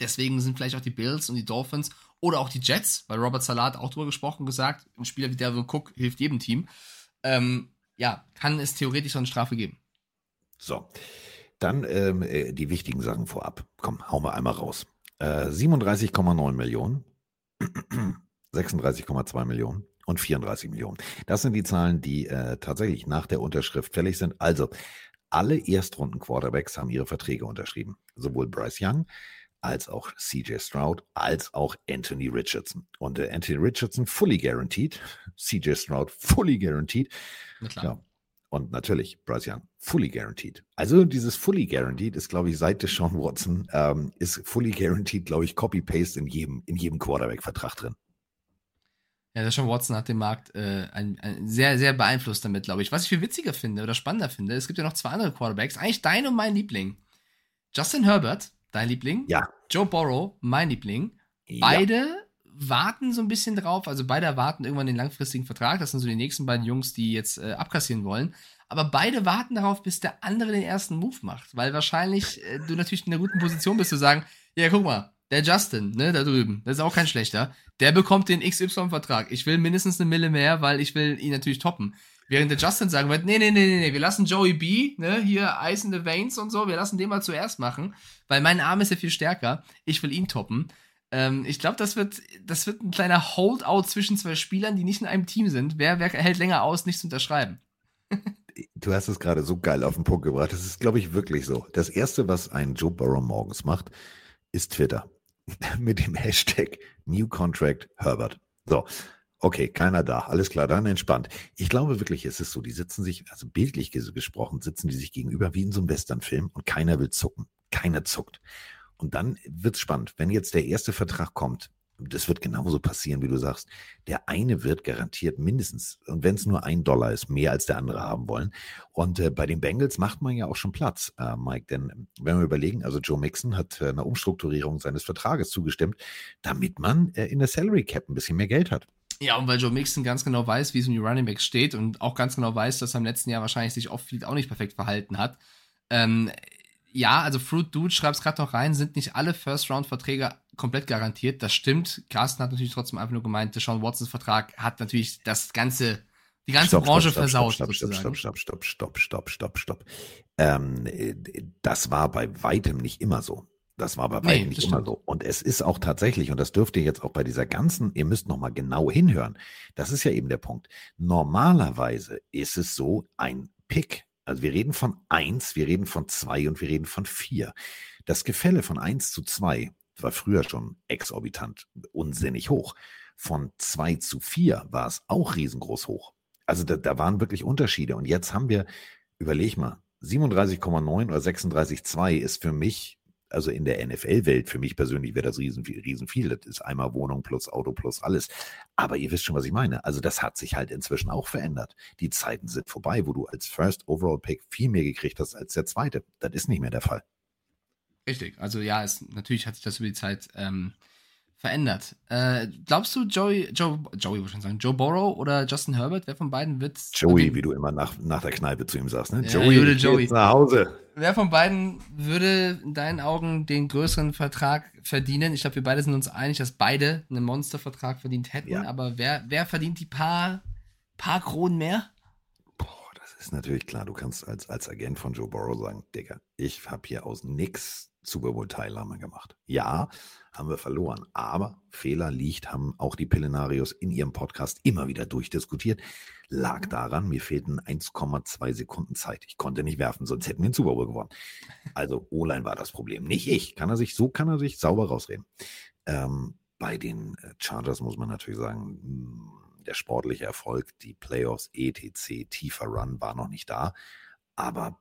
deswegen sind vielleicht auch die Bills und die Dolphins oder auch die Jets, weil Robert Salat auch drüber gesprochen gesagt, ein Spieler wie Darren Cook hilft jedem Team. Ähm, ja, kann es theoretisch so eine Strafe geben. So, dann ähm, äh, die wichtigen Sachen vorab. Komm, hauen wir einmal raus. Äh, 37,9 Millionen, [clears throat] 36,2 Millionen und 34 Millionen. Das sind die Zahlen, die äh, tatsächlich nach der Unterschrift fällig sind. Also, alle Erstrunden-Quarterbacks haben ihre Verträge unterschrieben. Sowohl Bryce Young als auch CJ Stroud, als auch Anthony Richardson. Und äh, Anthony Richardson fully guaranteed, [laughs] CJ Stroud fully guaranteed. Na klar. Ja, und natürlich, Bryce Young, fully guaranteed. Also dieses fully guaranteed ist, glaube ich, seit Sean Watson, ähm, ist fully guaranteed, glaube ich, Copy-Paste in jedem, in jedem Quarterback-Vertrag drin. Ja, der Sean Watson hat den Markt äh, ein, ein sehr, sehr beeinflusst damit, glaube ich. Was ich viel witziger finde oder spannender finde, es gibt ja noch zwei andere Quarterbacks, eigentlich dein und mein Liebling. Justin Herbert, dein Liebling. Ja. Joe Borrow, mein Liebling. Beide ja warten so ein bisschen drauf. Also beide erwarten irgendwann den langfristigen Vertrag. Das sind so die nächsten beiden Jungs, die jetzt äh, abkassieren wollen. Aber beide warten darauf, bis der andere den ersten Move macht. Weil wahrscheinlich äh, du natürlich in einer guten Position bist zu sagen, ja, guck mal, der Justin, ne, da drüben, das ist auch kein schlechter. Der bekommt den XY-Vertrag. Ich will mindestens eine Mille mehr, weil ich will ihn natürlich toppen. Während der Justin sagen wird, nee, nee, nee, nee, nee, wir lassen Joey B, ne, hier Ice in the Veins und so, wir lassen den mal zuerst machen, weil mein Arm ist ja viel stärker. Ich will ihn toppen. Ähm, ich glaube, das wird, das wird ein kleiner Holdout zwischen zwei Spielern, die nicht in einem Team sind. Wer, wer hält länger aus, nichts zu unterschreiben? [laughs] du hast es gerade so geil auf den Punkt gebracht. Das ist, glaube ich, wirklich so. Das Erste, was ein Joe Burrow morgens macht, ist Twitter. [laughs] Mit dem Hashtag New Contract Herbert. So, okay, keiner da. Alles klar, dann entspannt. Ich glaube wirklich, es ist so, die sitzen sich, also bildlich gesprochen, sitzen die sich gegenüber wie in so einem Westernfilm und keiner will zucken. Keiner zuckt. Und dann wird's spannend. Wenn jetzt der erste Vertrag kommt, das wird genauso passieren, wie du sagst. Der eine wird garantiert mindestens, und wenn es nur ein Dollar ist, mehr als der andere haben wollen. Und äh, bei den Bengals macht man ja auch schon Platz, äh, Mike. Denn wenn wir überlegen, also Joe Mixon hat äh, eine Umstrukturierung seines Vertrages zugestimmt, damit man äh, in der Salary Cap ein bisschen mehr Geld hat. Ja, und weil Joe Mixon ganz genau weiß, wie es um die Running Backs steht und auch ganz genau weiß, dass er im letzten Jahr wahrscheinlich sich oft auch nicht perfekt verhalten hat. Ähm, ja, also Fruit Dude schreibt es gerade noch rein, sind nicht alle First-Round-Verträge komplett garantiert. Das stimmt. Carsten hat natürlich trotzdem einfach nur gemeint, der Sean Watsons Vertrag hat natürlich das ganze, die ganze Stopp, Branche stopp, versaut. Stopp, stopp, stopp, stopp, stopp, stopp, stopp, stopp, stopp. Ähm, äh, das war bei weitem nicht immer so. Das war bei Nee, weitem das nicht immer so. Und es ist auch tatsächlich, und das dürft ihr jetzt auch bei dieser ganzen, ihr müsst nochmal genau hinhören. Das ist ja eben der Punkt. Normalerweise ist es so ein Pick. Also wir reden von eins, wir reden von zwei und wir reden von vier. Das Gefälle von eins zu zwei war früher schon exorbitant, unsinnig hoch. Von zwei zu vier war es auch riesengroß hoch. Also da, da waren wirklich Unterschiede. Und jetzt haben wir, überleg mal, 37,9 oder 36,2 ist für mich, also in der NFL-Welt, für mich persönlich wäre das riesen, riesen viel. Das ist einmal Wohnung plus Auto plus alles. Aber ihr wisst schon, was ich meine. Also das hat sich halt inzwischen auch verändert. Die Zeiten sind vorbei, wo du als First Overall Pick viel mehr gekriegt hast als der zweite. Das ist nicht mehr der Fall. Richtig. Also ja, es, natürlich hat sich das über die Zeit ähm, verändert. Äh, glaubst du, Joey, Joe, Joey würde ich schon sagen, Joe Burrow oder Justin Herbert, wer von beiden wird Joey, wie du immer nach, nach der Kneipe zu ihm sagst, ne? Ja, Joey, geh Joey. nach Hause. Wer von beiden würde in deinen Augen den größeren Vertrag verdienen? Ich glaube, wir beide sind uns einig, dass beide einen Monstervertrag verdient hätten. Ja. Aber wer, wer verdient die paar, paar Kronen mehr? Boah, das ist natürlich klar. Du kannst als, als Agent von Joe Burrow sagen, Digga, ich habe hier aus nix Super Bowl Teilnahme gemacht. Ja, haben wir verloren. Aber Fehler liegt, haben auch die Pillenarios in ihrem Podcast immer wieder durchdiskutiert. Lag daran, mir fehlten 1,2 Sekunden Zeit. Ich konnte nicht werfen, sonst hätten wir den Super Bowl gewonnen. Also O-Line war das Problem, nicht ich. Kann er sich, so kann er sich sauber rausreden. Ähm, bei den äh, Chargers muss man natürlich sagen, mh, der sportliche Erfolg, die Playoffs, etc., tiefer Run war noch nicht da. Aber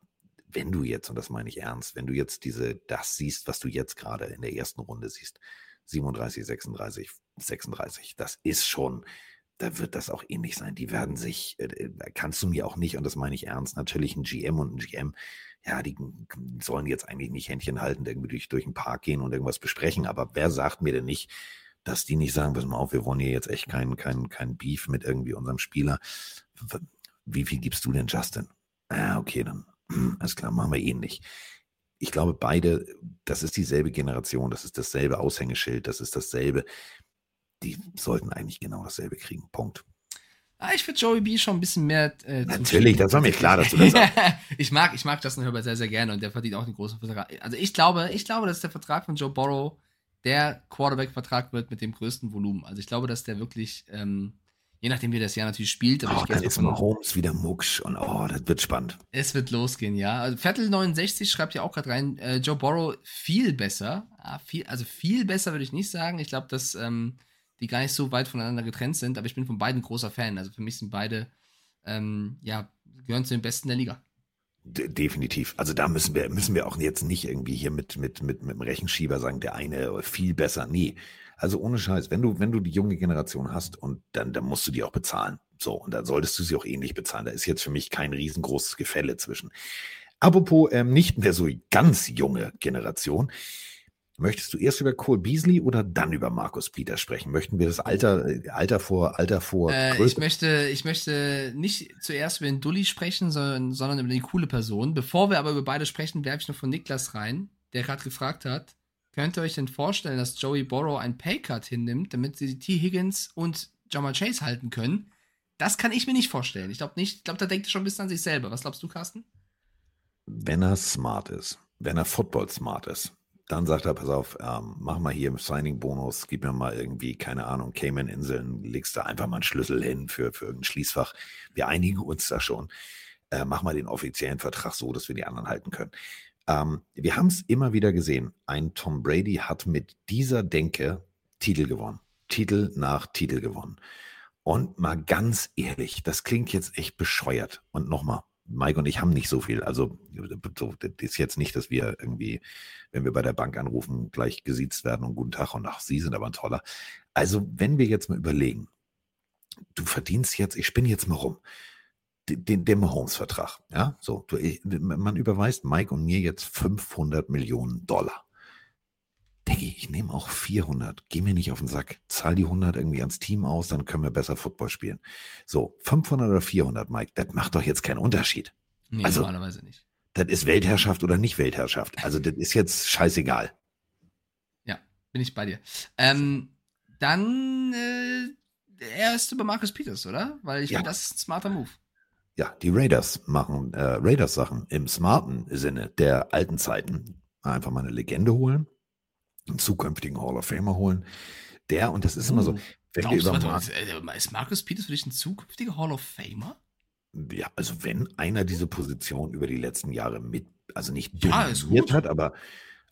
wenn du jetzt, und das meine ich ernst, wenn du jetzt diese, das siehst, was du jetzt gerade in der ersten Runde siehst, 37, 36, 36, das ist schon, da wird das auch ähnlich sein. Die werden sich, äh, äh, kannst du mir auch nicht, und das meine ich ernst, natürlich ein GM und ein GM, ja, die sollen jetzt eigentlich nicht Händchen halten, irgendwie durch, durch den Park gehen und irgendwas besprechen, aber wer sagt mir denn nicht, dass die nicht sagen, pass mal auf, wir wollen hier jetzt echt kein, kein, kein Beef mit irgendwie unserem Spieler. Wie viel gibst du denn, Justin? Ah, okay, dann, alles klar, machen wir ähnlich. Ich glaube, beide, das ist dieselbe Generation, das ist dasselbe Aushängeschild, das ist dasselbe. Die sollten eigentlich genau dasselbe kriegen. Punkt. Ah, ich würde Joey B schon ein bisschen mehr. Äh, Natürlich, das war mir klar, dass du das sagst. [laughs] ich mag, ich mag Justin Herbert sehr, sehr gerne und der verdient auch den großen Vertrag. Also ich glaube, ich glaube, dass der Vertrag von Joe Burrow der Quarterback-Vertrag wird mit dem größten Volumen. Also ich glaube, dass der wirklich, ähm, je nachdem wie das Jahr natürlich spielt, aber Oh, ich dann jetzt ist Mahomes wieder mucksch und oh, das wird spannend. es wird losgehen, ja. Also Vettel69 schreibt ja auch gerade rein, äh, Joe Burrow viel besser. Ah, viel, also viel besser würde ich nicht sagen. Ich glaube, dass ähm, die gar nicht so weit voneinander getrennt sind, aber ich bin von beiden großer Fan. Also für mich sind beide, ähm, ja, gehören zu den Besten der Liga. De definitiv. Also da müssen wir, müssen wir auch jetzt nicht irgendwie hier mit, mit, mit, mit dem Rechenschieber sagen, der eine viel besser. Nee. Also ohne Scheiß, wenn du, wenn du die junge Generation hast und dann, dann musst du die auch bezahlen. So, und dann solltest du sie auch ähnlich bezahlen. Da ist jetzt für mich kein riesengroßes Gefälle zwischen. Apropos ähm, nicht mehr so ganz junge Generation. Möchtest du erst über Cole Beasley oder dann über Markus Peter sprechen? Möchten wir das Alter, äh, Alter vor, Alter vor Äh, ich, möchte, ich möchte nicht zuerst über den Dulli sprechen, sondern, sondern über die coole Person. Bevor wir aber über beide sprechen, werfe ich noch von Niklas rein, der gerade gefragt hat, könnt ihr euch denn vorstellen, dass Joey Borrow ein Paycut hinnimmt, damit sie T. Higgins und Jamal Chase halten können? Das kann ich mir nicht vorstellen. Ich glaube nicht, ich glaube, da denkt er schon ein bisschen an sich selber. Was glaubst du, Carsten? wenn er smart ist, wenn er Football smart ist, dann sagt er, pass auf, ähm, mach mal hier im Signing-Bonus, gib mir mal irgendwie, keine Ahnung, Cayman-Inseln, legst da einfach mal einen Schlüssel hin für, für irgendein Schließfach. Wir einigen uns da schon. Äh, mach mal den offiziellen Vertrag so, dass wir die anderen halten können. Ähm, wir haben es immer wieder gesehen. Ein Tom Brady hat mit dieser Denke Titel gewonnen. Titel nach Titel gewonnen. Und mal ganz ehrlich, das klingt jetzt echt bescheuert. Und nochmal, Mike und ich haben nicht so viel. Also so, das ist jetzt nicht, dass wir irgendwie, wenn wir bei der Bank anrufen, gleich gesiezt werden und guten Tag und ach, Sie sind aber ein toller. Also wenn wir jetzt mal überlegen, du verdienst jetzt, ich spinne jetzt mal rum, den, den, Mahomes-Vertrag, ja, so, du, man überweist Mike und mir jetzt 500 Millionen Dollar. Diggi, ich nehme auch 400. Geh mir nicht auf den Sack. Zahl die 100 irgendwie ans Team aus, dann können wir besser Football spielen. So, 500 oder 400, Mike, das macht doch jetzt keinen Unterschied. Nee, Also- normalerweise nicht. Das ist Weltherrschaft oder nicht Weltherrschaft. Also, das ist jetzt scheißegal. Bin ich bei dir. Ähm, dann äh, er ist über Marcus Peters, oder? Weil ich Ja. finde, das ist ein smarter Move. Ja, die Raiders machen äh, Raiders-Sachen im smarten Sinne der alten Zeiten. Einfach mal eine Legende holen, einen zukünftigen Hall of Famer holen. Der, und das ist immer so, Oh, wenn wir über warte, Mar- warte, äh, ist Marcus Peters für dich ein zukünftiger Hall of Famer? Ja, also wenn einer diese Position über die letzten Jahre mit, also nicht Ja, ist dominiert hat, aber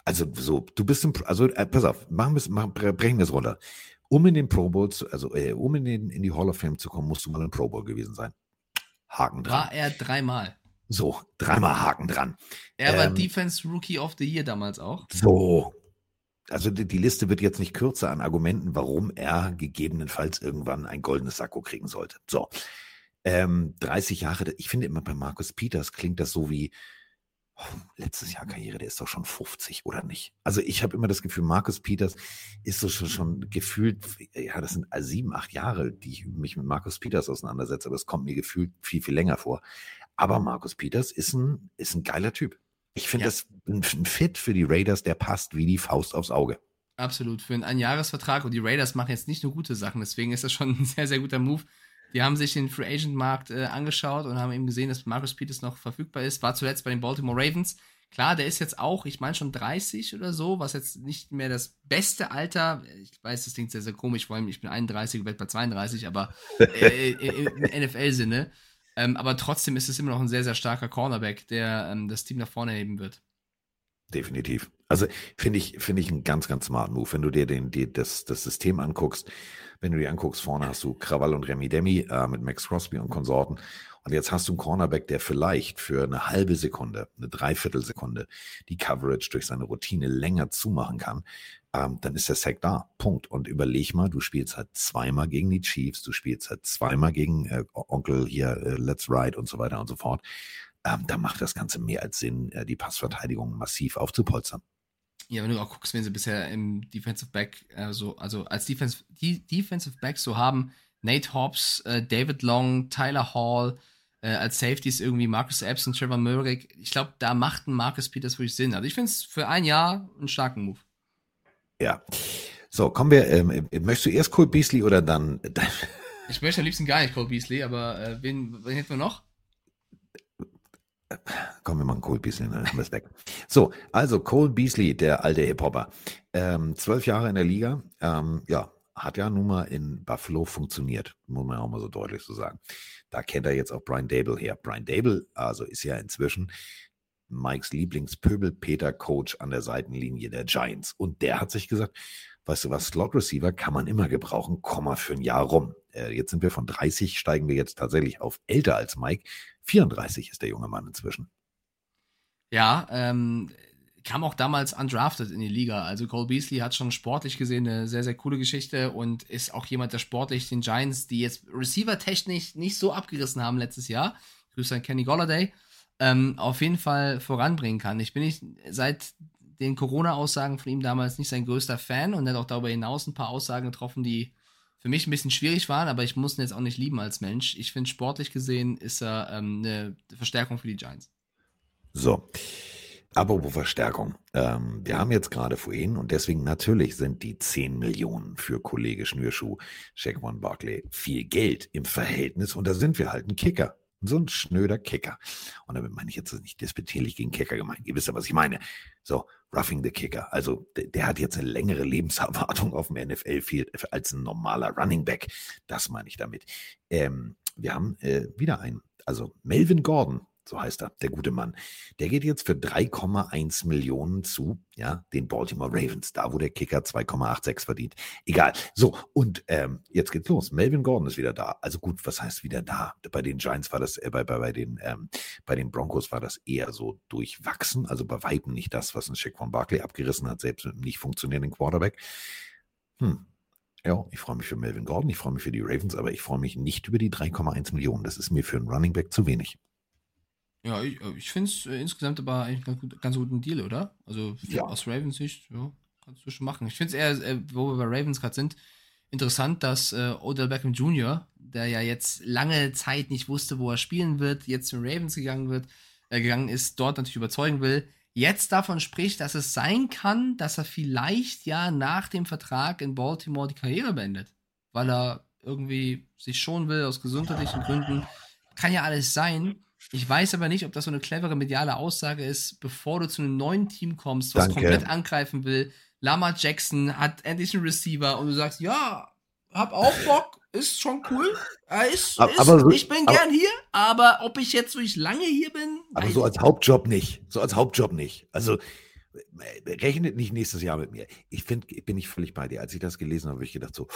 also so, du bist im, also äh, pass auf, machen wir machen, bre- brechen wir es runter. Um in den Pro Bowl, zu, also äh, um in, den, in die Hall of Fame zu kommen, musst du mal im Pro Bowl gewesen sein. Haken dran. War er dreimal. So, dreimal Haken dran. Er war Ähm, Defense Rookie of the Year damals auch. So. Also die, die Liste wird jetzt nicht kürzer an Argumenten, warum er gegebenenfalls irgendwann ein goldenes Sakko kriegen sollte. So. Ähm, 30 Jahre, ich finde immer bei Markus Peters klingt das so wie letztes Jahr Karriere, der ist doch schon 50 oder nicht. Also ich habe immer das Gefühl, Markus Peters ist so schon, schon gefühlt, ja, das sind sieben, acht Jahre, die ich mich mit Markus Peters auseinandersetze, aber es kommt mir gefühlt viel, viel länger vor. Aber Markus Peters ist ein, ist ein geiler Typ. Ich finde Ja. das ein, ein Fit für die Raiders, der passt wie die Faust aufs Auge. Absolut. Für einen Einjahresvertrag. Und die Raiders machen jetzt nicht nur gute Sachen. Deswegen ist das schon ein sehr, sehr guter Move. Die haben sich den Free Agent Markt äh, angeschaut und haben eben gesehen, dass Marcus Peters noch verfügbar ist. War zuletzt bei den Baltimore Ravens. Klar, der ist jetzt auch, ich meine schon 30 oder so, was jetzt nicht mehr das beste Alter. Ich weiß, das klingt sehr, sehr komisch, vor allem ich bin 31, werde bei 32, aber äh, im NFL-Sinne. Ähm, aber trotzdem ist es immer noch ein sehr, sehr starker Cornerback, der ähm, das Team nach vorne heben wird. Definitiv. Also finde ich, finde ich einen ganz, ganz smart Move. Wenn du dir den, die, das, das System anguckst, wenn du dir anguckst, vorne hast du Krawall und Remy Demi äh, mit Max Crosby und Konsorten. Und jetzt hast du einen Cornerback, der vielleicht für eine halbe Sekunde, eine Dreiviertelsekunde die Coverage durch seine Routine länger zumachen kann. Ähm, dann ist der Sack da. Punkt. Und überleg mal, du spielst halt zweimal gegen die Chiefs, du spielst halt zweimal gegen äh, Onkel hier, äh, Let's Ride und so weiter und so fort. Ähm, da macht das Ganze mehr als Sinn, äh, die Passverteidigung massiv aufzupolstern. Ja, wenn du auch guckst, wen sie bisher im Defensive Back, äh, so, also als Defense, die Defensive Backs so haben, Nate Hobbs, äh, David Long, Tyler Hall, äh, als Safeties irgendwie Marcus Epps und Trevor Murray. Ich glaube, da macht ein Marcus Peters wirklich Sinn. Also ich finde es für ein Jahr einen starken Move. Ja. So, kommen wir, ähm, äh, möchtest du erst Cole Beasley oder dann? [laughs] Ich möchte am liebsten gar nicht Cole Beasley, aber äh, wen, wen hätten wir noch? Kommen wir mal Cole Beasley, dann haben wir es weg. So, also Cole Beasley, der alte Hip-Hopper. Ähm, zwölf Jahre in der Liga, ähm, ja, hat ja nun mal in Buffalo funktioniert, muss man auch mal so deutlich so sagen. Da kennt er jetzt auch Brian Dable her. Brian Dable, also ist ja inzwischen Mikes Lieblingspöbel-Peter-Coach an der Seitenlinie der Giants. Und der hat sich gesagt, weißt du was, Slot-Receiver kann man immer gebrauchen, komm mal für ein Jahr rum. Äh, jetzt sind wir von 30, steigen wir jetzt tatsächlich auf älter als Mike. 34 ist der junge Mann inzwischen. Ja, ähm, kam auch damals undrafted in die Liga. Also Cole Beasley hat schon sportlich gesehen eine sehr, sehr coole Geschichte und ist auch jemand, der sportlich den Giants, die jetzt Receiver-technisch nicht so abgerissen haben letztes Jahr, Grüße an Kenny Golladay, ähm, auf jeden Fall voranbringen kann. Ich bin nicht seit den Corona-Aussagen von ihm damals nicht sein größter Fan und er hat auch darüber hinaus ein paar Aussagen getroffen, die für mich ein bisschen schwierig waren, aber ich muss ihn jetzt auch nicht lieben als Mensch. Ich finde, sportlich gesehen ist er ähm, eine Verstärkung für die Giants. So. Apropos Verstärkung. Ähm, wir haben jetzt gerade vorhin und deswegen natürlich sind die 10 Millionen für Kollege Schnürschuh, Shaquan Barkley, viel Geld im Verhältnis und da sind wir halt ein Kicker. So ein schnöder Kicker. Und damit meine ich jetzt nicht despektierlich gegen Kicker gemeint. Ihr wisst ja, was ich meine. So, roughing the Kicker. Also, der, der hat jetzt eine längere Lebenserwartung auf dem NFL-Field als ein normaler Running Back. Das meine ich damit. Ähm, wir haben äh, wieder einen. Also, Melvin Gordon, so heißt er, der gute Mann. Der geht jetzt für 3,1 Millionen zu, ja, den Baltimore Ravens, da wo der Kicker 2,86 verdient. Egal. So, und ähm, jetzt geht's los. Melvin Gordon ist wieder da. Also gut, was heißt wieder da? Bei den Giants war das, äh, bei, bei, bei, den, ähm, bei den Broncos war das eher so durchwachsen. Also bei Weitem nicht das, was ein Schick von Barkley abgerissen hat, selbst mit einem nicht funktionierenden Quarterback. Hm. Ja, ich freue mich für Melvin Gordon, ich freue mich für die Ravens, aber ich freue mich nicht über die 3,1 Millionen. Das ist mir für einen Running Back zu wenig. Ja, ich, ich finde es äh, insgesamt aber eigentlich einen ganz, gut, ganz guten Deal, oder? Also für, Ja. aus Ravens Sicht, ja, kannst du schon machen. Ich finde es eher, äh, wo wir bei Ravens gerade sind, interessant, dass äh, Odell Beckham Jr., der ja jetzt lange Zeit nicht wusste, wo er spielen wird, jetzt zu Ravens gegangen wird, äh, gegangen ist, dort natürlich überzeugen will, jetzt davon spricht, dass es sein kann, dass er vielleicht ja nach dem Vertrag in Baltimore die Karriere beendet, weil er irgendwie sich schonen will aus gesundheitlichen Gründen. Kann ja alles sein. Ich weiß aber nicht, ob das so eine clevere mediale Aussage ist, bevor du zu einem neuen Team kommst, was Danke. komplett angreifen will. Lama Jackson hat endlich einen Receiver und du sagst, ja, hab auch Bock, ist schon cool. Ist, Aber- ist, aber ich bin aber- gern hier, aber ob ich jetzt wirklich lange hier bin, Aber so als Hauptjob nicht. So als Hauptjob nicht. Also äh, rechnet nicht nächstes Jahr mit mir. Ich finde, bin ich völlig bei dir. Als ich das gelesen habe, habe ich gedacht so,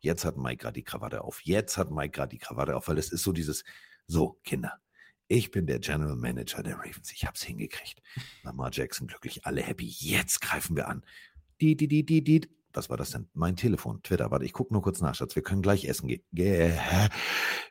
jetzt hat Mike gerade die Krawatte auf. Jetzt hat Mike gerade die Krawatte auf, weil es ist so dieses, so Kinder. Ich bin der General Manager der Ravens. Ich habe es hingekriegt. Lamar Jackson glücklich, alle happy. Jetzt greifen wir an. Die, die, die, die, die. Was war das denn? Mein Telefon, Twitter. Warte, ich gucke nur kurz nach, Schatz. Wir können gleich essen gehen. Geh-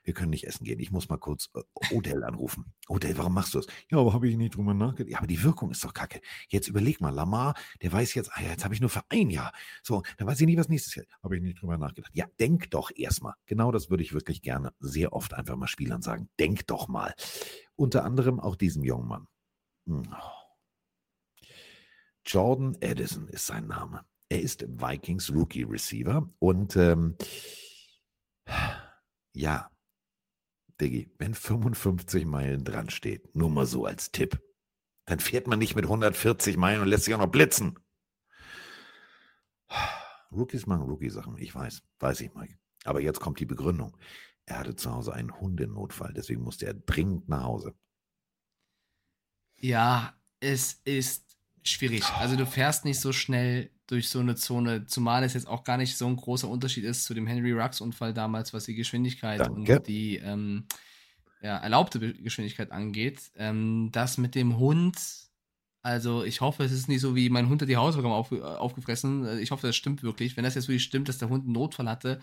Wir können nicht essen gehen. Ich muss mal kurz äh, Odell anrufen. Odell, warum machst du das? Ja, aber habe ich nicht drüber nachgedacht. Ja, aber die Wirkung ist doch kacke. Jetzt überleg mal, Lamar, der weiß jetzt, ah ja, jetzt habe ich nur für ein Jahr. So, dann weiß ich nicht, was nächstes Jahr. Habe ich nicht drüber nachgedacht. Ja, denk doch erstmal. Genau das würde ich wirklich gerne sehr oft einfach mal Spielern sagen. Denk doch mal. Unter anderem auch diesem jungen Mann. Hm. Jordan Edison ist sein Name. Er ist Vikings Rookie Receiver und ähm, ja, Diggi, wenn 55 Meilen dran steht, nur mal so als Tipp, dann fährt man nicht mit 140 Meilen und lässt sich auch noch blitzen. Rookies machen Rookie-Sachen, ich weiß, weiß ich, Mike. Aber jetzt kommt die Begründung. Er hatte zu Hause einen Hundenotfall, deswegen musste er dringend nach Hause. Ja, es ist schwierig. Also du fährst nicht so schnell durch so eine Zone, zumal es jetzt auch gar nicht so ein großer Unterschied ist zu dem Henry Rux-Unfall damals, was die Geschwindigkeit Danke. und die ähm, ja, erlaubte Geschwindigkeit angeht. Ähm, das mit dem Hund, also ich hoffe, es ist nicht so wie mein Hund hat die Hausaufgaben auf, äh, aufgefressen. Äh, Ich hoffe, das stimmt wirklich. Wenn das jetzt wirklich stimmt, dass der Hund einen Notfall hatte,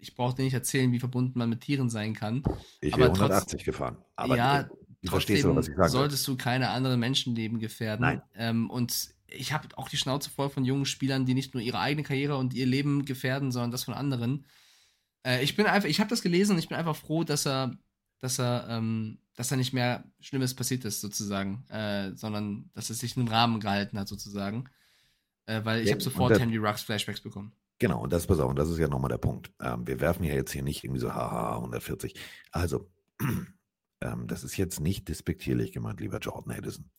ich brauche dir nicht erzählen, wie verbunden man mit Tieren sein kann. Ich Aber wäre trotz- 180 gefahren. Aber Ja, du, du verstehst aber, was ich Trotzdem sage. solltest du keine anderen Menschenleben gefährden. Nein. Ähm, und ich habe auch die Schnauze voll von jungen Spielern, die nicht nur ihre eigene Karriere und ihr Leben gefährden, sondern das von anderen. Äh, ich bin einfach, ich habe das gelesen und ich bin einfach froh, dass er, dass er, ähm, dass da nicht mehr Schlimmes passiert ist, sozusagen, äh, sondern dass es sich im Rahmen gehalten hat, sozusagen. Äh, weil ich Ja, habe sofort das- Henry Rux Flashbacks bekommen. Genau, und das, pass auf, und das ist ja nochmal der Punkt. Ähm, wir werfen ja jetzt hier nicht irgendwie so, haha, 140. Also, [clears throat] ähm, das ist jetzt nicht despektierlich gemeint, lieber Jordan Edison.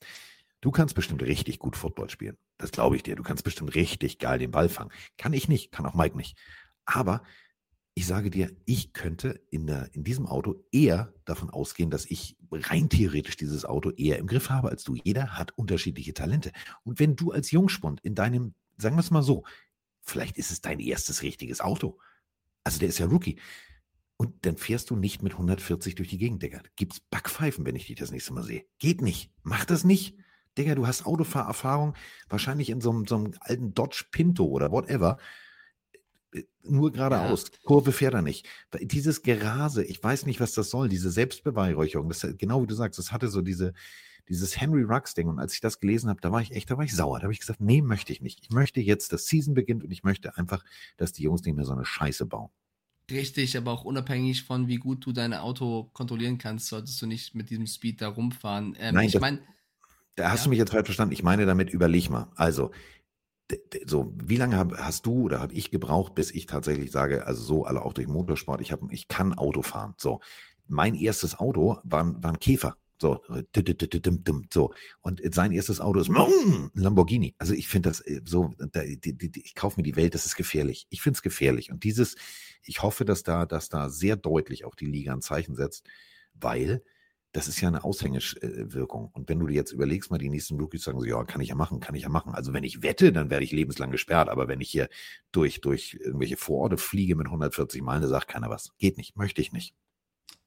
Du kannst bestimmt richtig gut Football spielen. Das glaube ich dir. Du kannst bestimmt richtig geil den Ball fangen. Kann ich nicht, kann auch Mike nicht. Aber ich sage dir, ich könnte in, der, in diesem Auto eher davon ausgehen, dass ich rein theoretisch dieses Auto eher im Griff habe als du. Jeder hat unterschiedliche Talente. Und wenn du als Jungspund in deinem, sagen wir es mal so, vielleicht ist es dein erstes richtiges Auto. Also der ist ja Rookie. Und dann fährst du nicht mit 140 durch die Gegend, Digga. Gibt's Backpfeifen, wenn ich dich das nächste Mal sehe. Geht nicht. Mach das nicht. Digga, du hast Autofahrerfahrung, wahrscheinlich in so einem, so einem alten Dodge Pinto oder whatever. Äh, Nur geradeaus. Kurve fährt er nicht. Dieses Gerase, ich weiß nicht, was das soll, diese Selbstbeweihräucherung, das, genau wie du sagst, das hatte so diese, dieses Henry Rux-Ding. Und als ich das gelesen habe, da war ich echt, da war ich sauer. Da habe ich gesagt, nee, möchte ich nicht. Ich möchte jetzt, dass Season beginnt und ich möchte einfach, dass die Jungs nicht mehr so eine Scheiße bauen. Richtig, aber auch unabhängig von wie gut du dein Auto kontrollieren kannst, solltest du nicht mit diesem Speed da rumfahren. Ähm, Nein, ich meine, Da hast Ja. du mich jetzt falsch verstanden. Ich meine damit, überleg mal. Also, so, wie lange hab, hast du oder habe ich gebraucht, bis ich tatsächlich sage, also so, alle auch durch Motorsport, ich, hab, ich kann Auto fahren. So, mein erstes Auto war, ein- war ein Käfer. So, so. Und sein erstes Auto ist ein Lamborghini. Also ich finde das äh, so, ich kaufe mir die Welt, das ist gefährlich. Ich finde es gefährlich. Und dieses, ich hoffe, dass da, dass da sehr deutlich auch die Liga ein Zeichen setzt, weil das ist ja eine Aushängewirkung. Und wenn du dir jetzt überlegst, mal die nächsten Rookies sagen so, ja, kann ich ja machen, kann ich ja machen. Also wenn ich wette, dann werde ich lebenslang gesperrt. Aber wenn ich hier durch, durch irgendwelche Vororte fliege mit 140 Meilen, da sagt keiner was. Geht nicht, möchte ich nicht.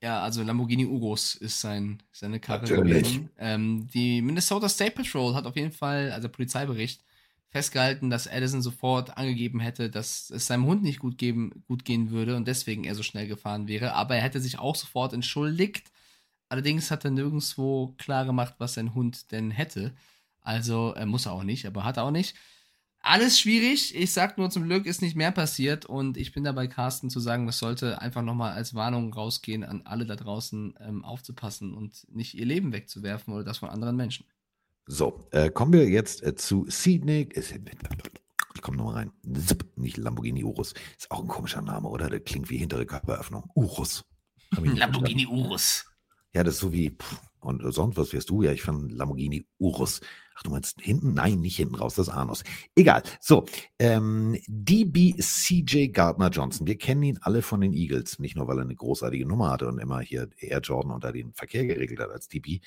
Ja, also Lamborghini Urus ist sein, seine Karre Natürlich. Ähm, die Minnesota State Patrol hat auf jeden Fall, also Polizeibericht, festgehalten, dass Addison sofort angegeben hätte, dass es seinem Hund nicht gut, geben, gut gehen würde und deswegen er so schnell gefahren wäre. Aber er hätte sich auch sofort entschuldigt. Allerdings hat er nirgendwo klar gemacht, was sein Hund denn hätte. Also äh, muss er auch nicht, aber hat er auch nicht. alles schwierig. Ich sag nur, zum Glück ist nicht mehr passiert und ich bin dabei, Carsten, zu sagen, das sollte einfach nochmal als Warnung rausgehen, an alle da draußen ähm, aufzupassen und nicht ihr Leben wegzuwerfen oder das von anderen Menschen. So, äh, kommen wir jetzt äh, zu Sydney. Ich komme nochmal rein. Zip, nicht Lamborghini Urus. Ist auch ein komischer Name, oder? Der klingt wie hintere Körperöffnung. Urus. Lamborghini Urus. Ja, das ist so wie, pff, und sonst was wärst du? Ja, ich fand Lamborghini Urus. Ach, du meinst hinten? Nein, nicht hinten raus, das Anus. Egal. So, ähm, DB CJ Gardner Johnson. Wir kennen ihn alle von den Eagles. Nicht nur, weil er eine großartige Nummer hatte und immer hier Air Jordan unter den Verkehr geregelt hat als DB.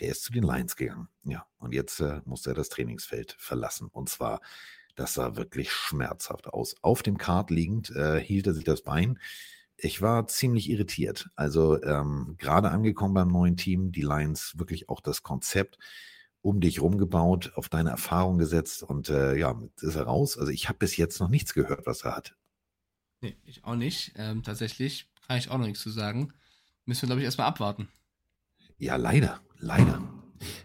Der ist zu den Lions gegangen. Ja, und jetzt äh, musste er das Trainingsfeld verlassen. Und zwar, das sah wirklich schmerzhaft aus. Auf dem Kart liegend äh, hielt er sich das Bein. Ich war ziemlich irritiert. Also ähm, gerade angekommen beim neuen Team, die Lions wirklich auch das Konzept um dich rumgebaut, auf deine Erfahrung gesetzt und äh, ja, ist er raus. Also ich habe bis jetzt noch nichts gehört, was er hat. Nee, ich auch nicht. Ähm, tatsächlich kann ich auch noch nichts zu sagen. Müssen wir, glaube ich, erstmal abwarten. Ja, leider, leider.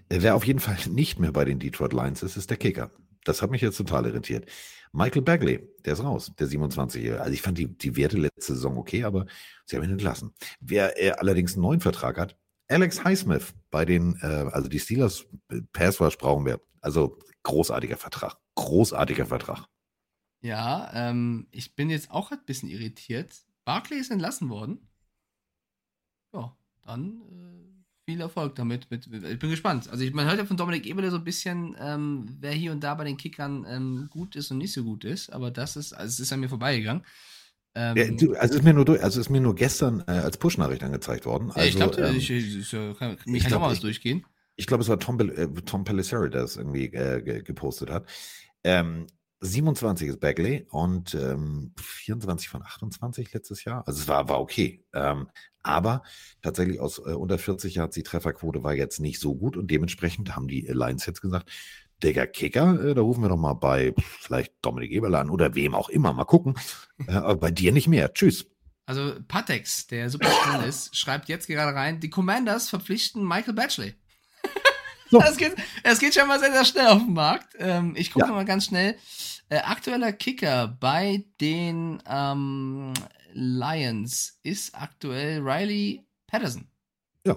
Wer auf jeden Fall nicht mehr bei den Detroit Lions ist, ist der Kicker. Das hat mich jetzt total irritiert. Michael Bagley, der ist raus, der 27-Jährige. Also ich fand die, die Werte letzte Saison okay, aber sie haben ihn entlassen. Wer äh, allerdings einen neuen Vertrag hat, Alex Highsmith bei den, äh, also die Steelers äh, Pass Rush brauchen wir. Also großartiger Vertrag. Großartiger Vertrag. Ja, ähm, ich bin jetzt auch ein bisschen irritiert. Barclay ist entlassen worden. Ja, dann äh, viel Erfolg damit. Mit, ich bin gespannt. Also ich, man hört ja von Dominik Eberle so ein bisschen, ähm, wer hier und da bei den Kickern ähm, gut ist und nicht so gut ist. Aber das ist, also es ist an mir vorbeigegangen. Ähm, ja, du, also ist mir nur durch, also ist mir nur gestern äh, als Push-Nachricht angezeigt worden. Also, ja, ich glaube, ähm, ich, ich, ich, kann, ich kann auch mal was durchgehen. Ich glaube, es war Tom, äh, Tom Pelisseri, der es irgendwie äh, gepostet hat. Ähm, 27 ist Bagley und ähm, 24 von 28 letztes Jahr. Also es war, war okay. Ähm, aber tatsächlich aus äh, unter 40 Yards die Trefferquote war jetzt nicht so gut und dementsprechend haben die Lions jetzt gesagt, Digga Kicker, äh, da rufen wir doch mal bei vielleicht Dominik Eberle an oder wem auch immer. Mal gucken. Äh, aber bei dir nicht mehr. Tschüss. Also Patex, der super schnell ist, schreibt jetzt gerade rein, die Commanders verpflichten Michael Batchley. So. Es, geht, es geht schon mal sehr, sehr schnell auf den Markt. Ähm, ich gucke ja. mal ganz schnell. Äh, aktueller Kicker bei den ähm, Lions ist aktuell Riley Patterson. Ja,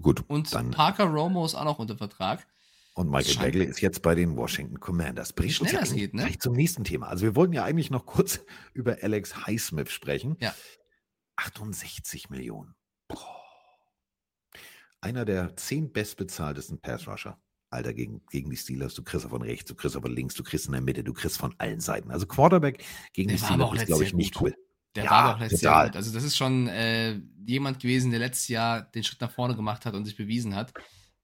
gut. Und Parker Romo ist auch noch unter Vertrag. Und Michael Bagley ist jetzt bei den Washington Commanders. Bringt uns ja das geht, ne? gleich zum nächsten Thema. Also wir wollten ja eigentlich noch kurz [laughs] über Alex Highsmith sprechen. Ja. 68 Millionen. Boah. Einer der zehn bestbezahltesten Pass-Rusher. Alter, gegen, gegen die Steelers. Du kriegst von rechts, du kriegst von links, du kriegst in der Mitte, du kriegst von allen Seiten. Also Quarterback gegen der die Steelers ist, glaube ich, nicht cool. Der ja, war doch letztes total. Jahr gut. Also das ist schon äh, jemand gewesen, der letztes Jahr den Schritt nach vorne gemacht hat und sich bewiesen hat.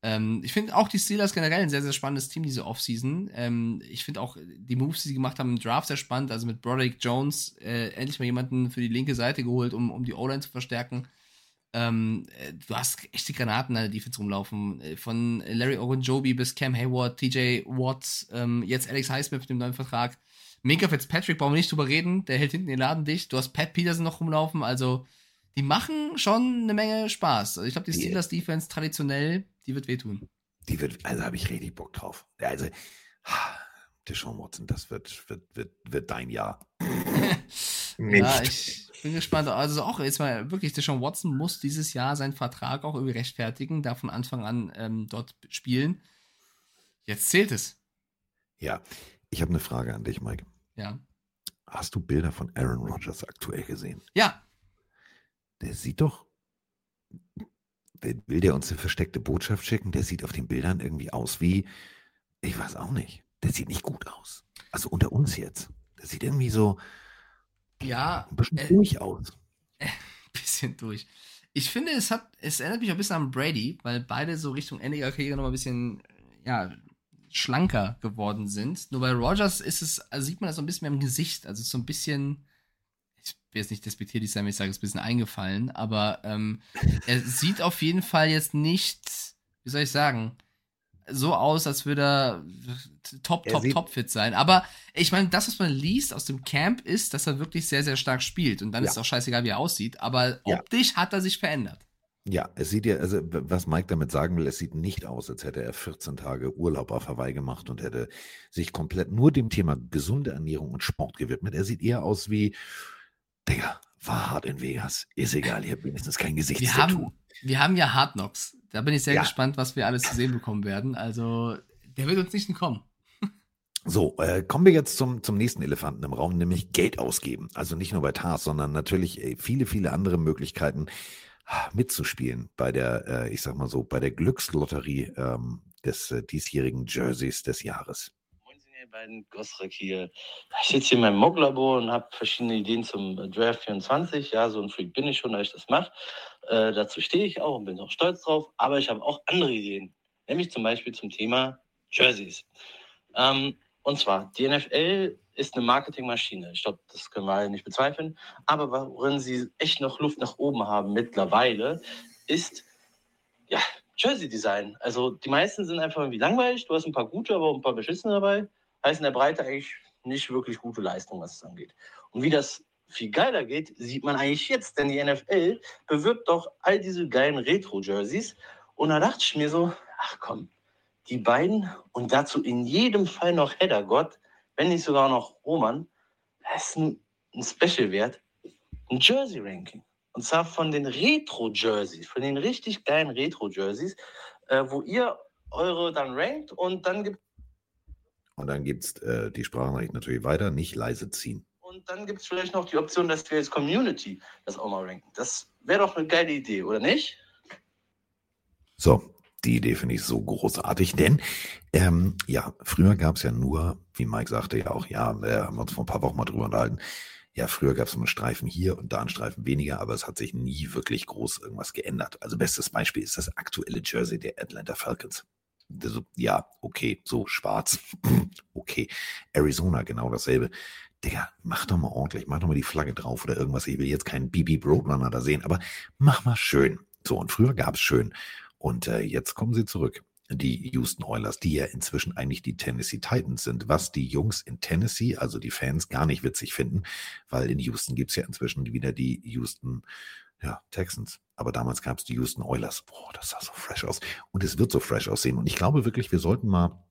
Ähm, ich finde auch die Steelers generell ein sehr, sehr spannendes Team, diese Offseason. Ähm, ich finde auch die Moves, die sie gemacht haben im Draft sehr spannend. Also mit Broderick Jones äh, endlich mal jemanden für die linke Seite geholt, um, um die O-Line zu verstärken. Ähm, äh, du hast echte Granaten an der Defense rumlaufen. Äh, von Larry Ogunjobi bis Cam Hayward, TJ Watts, ähm, jetzt Alex Highsmith mit dem neuen Vertrag. Minka Fitzpatrick brauchen wir nicht drüber reden. Der hält hinten den Laden dicht. Du hast Pat Peterson noch rumlaufen. Also, die machen schon eine Menge Spaß. Also ich glaube, die Steelers Defense traditionell die wird wehtun. Die wird, also habe ich richtig Bock drauf. Also, der Sean Watson, das wird, wird, wird, wird dein Jahr. [laughs] ja, ich bin gespannt. Also auch jetzt mal wirklich, der Sean Watson muss dieses Jahr seinen Vertrag auch irgendwie rechtfertigen, da von Anfang an ähm, dort spielen. Jetzt zählt es. Ja, ich habe eine Frage an dich, Mike. Ja. Hast du Bilder von Aaron Rodgers aktuell gesehen? Ja. Der sieht doch will der uns eine versteckte Botschaft schicken? Der sieht auf den Bildern irgendwie aus wie, ich weiß auch nicht. Der sieht nicht gut aus. Also unter uns jetzt. Der sieht irgendwie so ja, ein bisschen äh, durch aus. Äh, [laughs] bisschen durch. Ich finde, es hat, es erinnert mich ein bisschen an Brady, weil beide so Richtung Ende ihrer Karriere noch ein bisschen, ja, schlanker geworden sind. Nur bei Rogers ist es, also sieht man das so ein bisschen mehr im Gesicht. Also so ein bisschen, ich will jetzt nicht despektierlich sein, wenn ich sage, es ist ein bisschen eingefallen, aber ähm, er sieht auf jeden Fall jetzt nicht, wie soll ich sagen, so aus, als würde er top, top, top fit sein. Aber ich meine, das, was man liest aus dem Camp, ist, dass er wirklich sehr, sehr stark spielt. Und dann ja. ist es auch scheißegal, wie er aussieht. Aber optisch ja. hat er sich verändert. Ja, es sieht ja, also was Mike damit sagen will, es sieht nicht aus, als hätte er 14 Tage Urlaub auf Hawaii gemacht und hätte sich komplett nur dem Thema gesunde Ernährung und Sport gewidmet. Er sieht eher aus wie, Digga, war hart in Vegas. Ist egal, ihr habt wenigstens kein Gesicht. Wir haben, wir haben ja Hard Knocks. Da bin ich sehr ja. gespannt, was wir alles zu sehen bekommen werden. Also, der wird uns nicht entkommen. So, äh, kommen wir jetzt zum, zum nächsten Elefanten im Raum, nämlich Geld ausgeben. Also nicht nur bei TARS, sondern natürlich ey, viele, viele andere Möglichkeiten, mitzuspielen bei der, äh, ich sag mal so, bei der Glückslotterie ähm, des äh, diesjährigen Jerseys des Jahres. Ihr beiden Gosrak hier. Ich sitze hier in meinem Mock-Labor und habe verschiedene Ideen zum äh, Draft 24. Ja, so ein Freak bin ich schon, dass ich das mache. Äh, dazu stehe ich auch und bin auch stolz drauf. Aber ich habe auch andere Ideen, nämlich zum Beispiel zum Thema Jerseys. Ähm, und zwar, die NFL ist eine Marketingmaschine. Ich glaube, das können wir alle nicht bezweifeln. Aber worin sie echt noch Luft nach oben haben mittlerweile, ist ja Jersey Design. Also die meisten sind einfach irgendwie langweilig. Du hast ein paar gute, aber auch ein paar beschissene dabei. Heißt in der Breite eigentlich nicht wirklich gute Leistung, was es angeht. Und wie das viel geiler geht, sieht man eigentlich jetzt, denn die NFL bewirbt doch all diese geilen Retro-Jerseys. Und da dachte ich mir so, ach komm, die beiden und dazu in jedem Fall noch Header Gott, wenn nicht sogar noch Roman, das ist ein, ein Special wert, ein Jersey-Ranking. Und zwar von den Retro-Jerseys, von den richtig geilen Retro-Jerseys, äh, wo ihr eure dann rankt und dann gibt Und dann gibt es äh, die Sprachnachricht natürlich weiter, nicht leise ziehen. Und dann gibt es vielleicht noch die Option, dass wir als Community das auch mal ranken. Das wäre doch eine geile Idee, oder nicht? So, die Idee finde ich so großartig, denn ähm, ja, früher gab es ja nur, wie Mike sagte ja auch, ja, äh, haben wir uns vor ein paar Wochen mal drüber unterhalten, ja, früher gab es einen Streifen hier und da einen Streifen weniger, aber es hat sich nie wirklich groß irgendwas geändert. Also bestes Beispiel ist das aktuelle Jersey der Atlanta Falcons. Also, ja, okay, so schwarz, [laughs] okay. Arizona, genau dasselbe. Digga, mach doch mal ordentlich, mach doch mal die Flagge drauf oder irgendwas. Ich will jetzt keinen BB Broadrunner da sehen, aber mach mal schön. So, und früher gab es schön. Und äh, jetzt kommen sie zurück. Die Houston Oilers, die ja inzwischen eigentlich die Tennessee Titans sind, was die Jungs in Tennessee, also die Fans, gar nicht witzig finden, weil in Houston gibt es ja inzwischen wieder die Houston ja, Texans. Aber damals gab es die Houston Oilers. Boah, das sah so fresh aus. Und es wird so fresh aussehen. Und ich glaube wirklich, wir sollten mal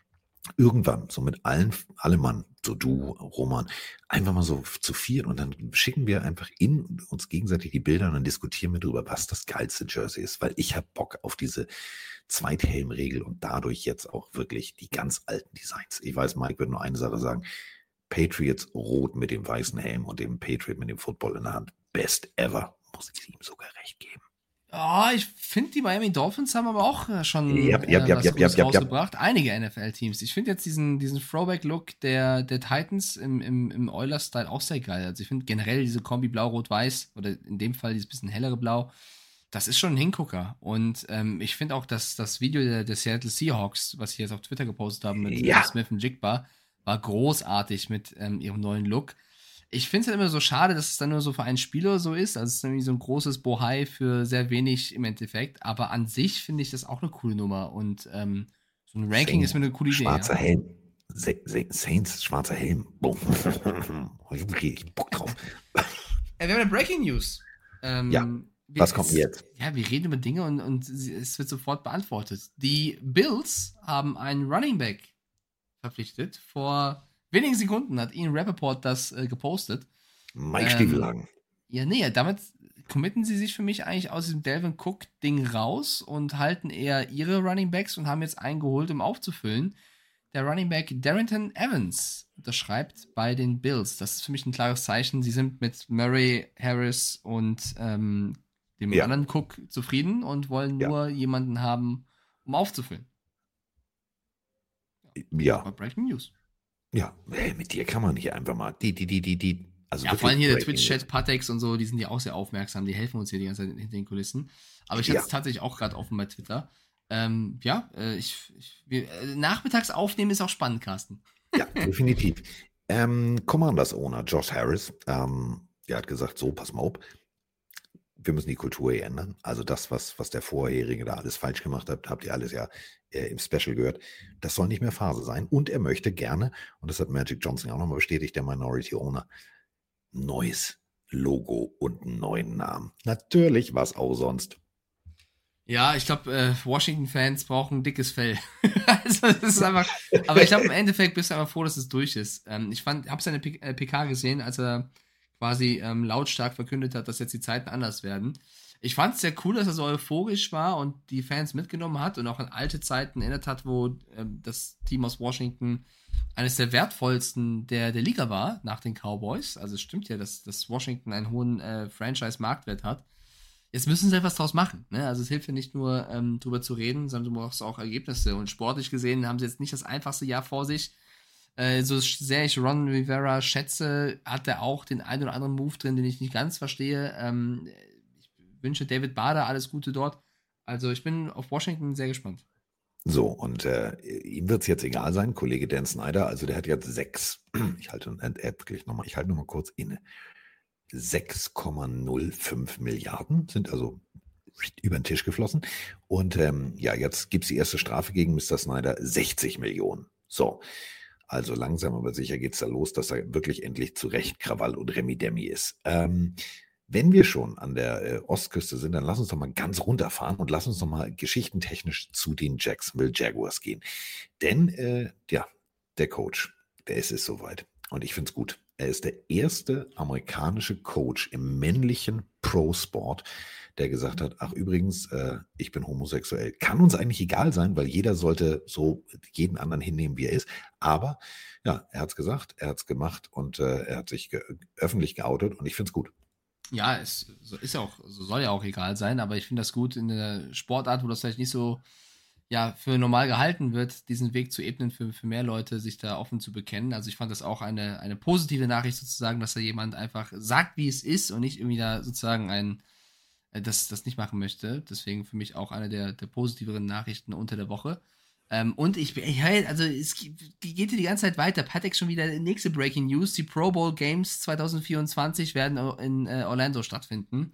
irgendwann, so mit allen, alle Mann, so du, Roman, einfach mal so zu viert und dann schicken wir einfach in uns gegenseitig die Bilder und dann diskutieren wir darüber, was das geilste Jersey ist, weil ich habe Bock auf diese Zweithelmregel und dadurch jetzt auch wirklich die ganz alten Designs. Ich weiß, Mike wird nur eine Sache sagen. Patriots rot mit dem weißen Helm und dem Patriot mit dem Football in der Hand. Best ever. Muss ich ihm sogar recht geben. Oh, ich finde, die Miami Dolphins haben aber auch äh, schon yep, yep, äh, yep, was yep, yep, rausgebracht. Einige NFL-Teams. Ich finde jetzt diesen, diesen Throwback-Look der, der Titans im, im, im Oilers-Style auch sehr geil. Also ich finde generell diese Kombi Blau-Rot-Weiß oder in dem Fall dieses bisschen hellere Blau, das ist schon ein Hingucker. Und ähm, ich finde auch, dass das Video der, der Seattle Seahawks, was sie jetzt auf Twitter gepostet haben mit Ja. Smith und Jigba, war großartig mit ähm, ihrem neuen Look. Ich finde es halt immer so schade, dass es dann nur so für einen Spieler so ist. Also es ist irgendwie so ein großes Bohai für sehr wenig im Endeffekt. Aber an sich finde ich das auch eine coole Nummer. Und ähm, so ein Ranking Saints, ist mir eine coole Idee. Schwarzer Ja. Helm. Sa Sa Saints, schwarzer Helm. Boom. [laughs] okay, ich Bock drauf. Äh, wir haben eine Breaking News. Ähm, Ja, Was kommt jetzt? Ja, wir reden über Dinge und, und es wird sofort beantwortet. Die Bills haben einen Running Back verpflichtet. Vor wenigen Sekunden hat Ian Rappaport das äh, gepostet. Mike Ähm, Stiefelhagen. Ja, nee, damit committen sie sich für mich eigentlich aus diesem Delvin Cook-Ding raus und halten eher ihre Running Backs und haben jetzt einen geholt, um aufzufüllen. Der Running Back Darrington Evans unterschreibt bei den Bills. Das ist für mich ein klares Zeichen. Sie sind mit Murray, Harris und ähm, dem Ja. anderen Cook zufrieden und wollen Ja. nur jemanden haben, um aufzufüllen. Ja, Bei Breaking News. Ja. Ey, mit dir kann man nicht einfach mal. Die, die, die, die, die. Also Ja, vor allem hier der Twitch-Chat, Patex und so, die sind ja auch sehr aufmerksam, die helfen uns hier die ganze Zeit hinter den Kulissen. Aber ich hatte Ja. es tatsächlich auch gerade offen bei Twitter. Ähm, ja, äh, ich, ich wir, äh, nachmittags aufnehmen ist auch spannend, Carsten. Ja, [laughs] definitiv. Ähm, Commanders Owner Josh Harris, ähm, der hat gesagt, so, pass mal auf, wir müssen die Kultur hier ändern. Also das, was, was der Vorherige da alles falsch gemacht hat, habt ihr alles ja äh, im Special gehört. Das soll nicht mehr Phase sein. Und er möchte gerne, und das hat Magic Johnson auch nochmal bestätigt, der Minority Owner, neues Logo und einen neuen Namen. Natürlich, was auch sonst. Ja, ich glaube, äh, Washington-Fans brauchen dickes Fell. [laughs] also, das ist einfach. Aber ich glaube, im Endeffekt bist du einfach froh, dass es durch ist. Ähm, ich fand, habe seine P äh, PK gesehen, als er quasi ähm, lautstark verkündet hat, dass jetzt die Zeiten anders werden. Ich fand es sehr cool, dass er so euphorisch war und die Fans mitgenommen hat und auch an alte Zeiten erinnert hat, wo ähm, das Team aus Washington eines der wertvollsten der, der Liga war, nach den Cowboys. Also es stimmt ja, dass, dass Washington einen hohen äh, Franchise-Marktwert hat. Jetzt müssen sie etwas draus machen. Ne? Also es hilft ja nicht nur, ähm, drüber zu reden, sondern du brauchst auch Ergebnisse. Und sportlich gesehen haben sie jetzt nicht das einfachste Jahr vor sich. Äh, so sehr ich Ron Rivera schätze, hat er auch den einen oder anderen Move drin, den ich nicht ganz verstehe. Ähm, wünsche David Bader alles Gute dort. Also ich bin auf Washington sehr gespannt. So, und äh, ihm wird es jetzt egal sein, Kollege Dan Snyder, also der hat jetzt sechs, [clears throat] ich halte äh, nochmal, ich halte nochmal kurz inne. 6,05 Milliarden sind also über den Tisch geflossen. Und ähm, ja, jetzt gibt es die erste Strafe gegen Mr. Snyder, 60 Millionen. So, also langsam aber sicher geht es da los, dass er wirklich endlich zu Recht Krawall und Remi Demi ist. Ähm, wenn wir schon an der äh, Ostküste sind, dann lass uns doch mal ganz runterfahren und lass uns doch mal geschichtentechnisch zu den Jacksonville Jaguars gehen. Denn, äh, ja, der Coach, der ist es soweit. Und ich finde es gut. Er ist der erste amerikanische Coach im männlichen Pro-Sport, der gesagt hat, ach übrigens, äh, ich bin homosexuell. Kann uns eigentlich egal sein, weil jeder sollte so jeden anderen hinnehmen, wie er ist. Aber ja, er hat es gesagt, er hat es gemacht und äh, er hat sich ge öffentlich geoutet und ich finde es gut. Ja, es ist ja auch, soll ja auch egal sein, aber ich finde das gut in der Sportart, wo das vielleicht nicht so ja, für normal gehalten wird, diesen Weg zu ebnen für, für mehr Leute, sich da offen zu bekennen. Also ich fand das auch eine, eine positive Nachricht sozusagen, dass da jemand einfach sagt, wie es ist und nicht irgendwie da sozusagen ein, äh, das, das nicht machen möchte. Deswegen für mich auch eine der, der positiveren Nachrichten unter der Woche. Ähm, und ich, ich also es geht hier die ganze Zeit weiter. Patek schon wieder nächste Breaking News. Die Pro Bowl Games 2024 werden in äh, Orlando stattfinden.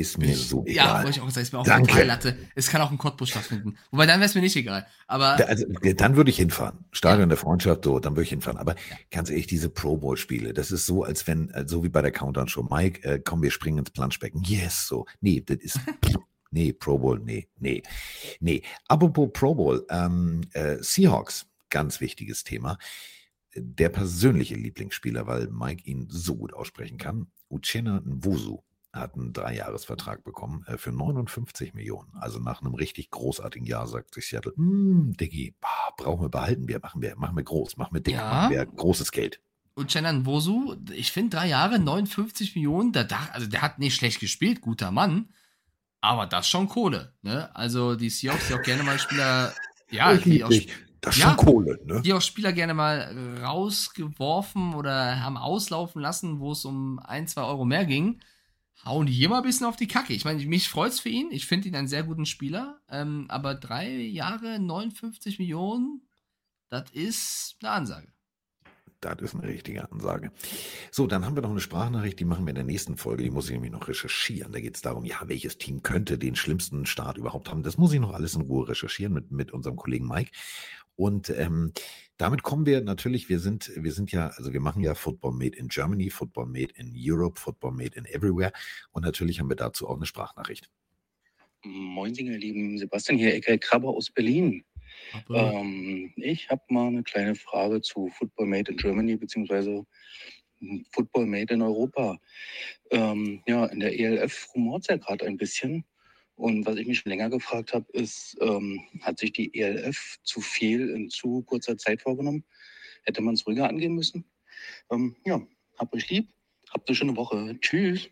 Ist mir ich, so egal. Ja, wollte ich auch sagen, ist mir auch Danke. total Latte. Es kann auch in Cottbus stattfinden. Wobei, dann wäre es mir nicht egal. Aber. Da, also, dann würde ich hinfahren. Stadion ja. der Freundschaft, so, dann würde ich hinfahren. Aber ja. ganz ehrlich, diese Pro Bowl Spiele, das ist so, als wenn, äh, so wie bei der Countdown Show, Mike, äh, komm, wir springen ins Planschbecken. Yes, so. Nee, das ist, [laughs] Nee, Pro Bowl, nee, nee, nee. Apropos Pro Bowl, ähm, äh, Seahawks, ganz wichtiges Thema. Der persönliche Lieblingsspieler, weil Mike ihn so gut aussprechen kann, Uchenna Nwosu hat einen Dreijahresvertrag bekommen äh, für 59 Millionen. Also nach einem richtig großartigen Jahr sagt sich Seattle, hm, Diggi, bah, brauchen wir behalten wir, machen wir, machen wir groß, machen wir dick, ja. machen wir großes Geld. Und Chenan Wosu, ich finde drei Jahre, 59 Millionen, der, also der hat nicht schlecht gespielt, guter Mann. Aber das schon Kohle, ne? Also die Seahawks, die auch gerne mal Spieler, ja, die auch, das ist ja, schon Kohle, ne? Die auch Spieler gerne mal rausgeworfen oder haben auslaufen lassen, wo es um ein, zwei Euro mehr ging, hauen die hier mal ein bisschen auf die Kacke. Ich meine, mich freut's für ihn. Ich finde ihn einen sehr guten Spieler. Ähm, aber drei Jahre, 59 Millionen, das ist eine Ansage. Das ist eine richtige Ansage. So, dann haben wir noch eine Sprachnachricht, die machen wir in der nächsten Folge. Die muss ich nämlich noch recherchieren. Da geht es darum, ja, welches Team könnte den schlimmsten Start überhaupt haben. Das muss ich noch alles in Ruhe recherchieren mit, mit unserem Kollegen Mike. Und ähm, damit kommen wir natürlich, wir sind, wir sind ja, also wir machen ja Football Made in Germany, Football Made in Europe, Football Made in Everywhere. Und natürlich haben wir dazu auch eine Sprachnachricht. Moin, ihr Lieben. Sebastian hier, Ecke Krabbe aus Berlin. Ähm, ich habe mal eine kleine Frage zu Football Made in Germany beziehungsweise Football Made in Europa. Ähm, ja, in der ELF rumort es ja gerade ein bisschen. Und was ich mich schon länger gefragt habe, ist, ähm, hat sich die ELF zu viel in zu kurzer Zeit vorgenommen? Hätte man es ruhiger angehen müssen? Ähm, ja, habt euch lieb. Habt eine schöne Woche. Tschüss.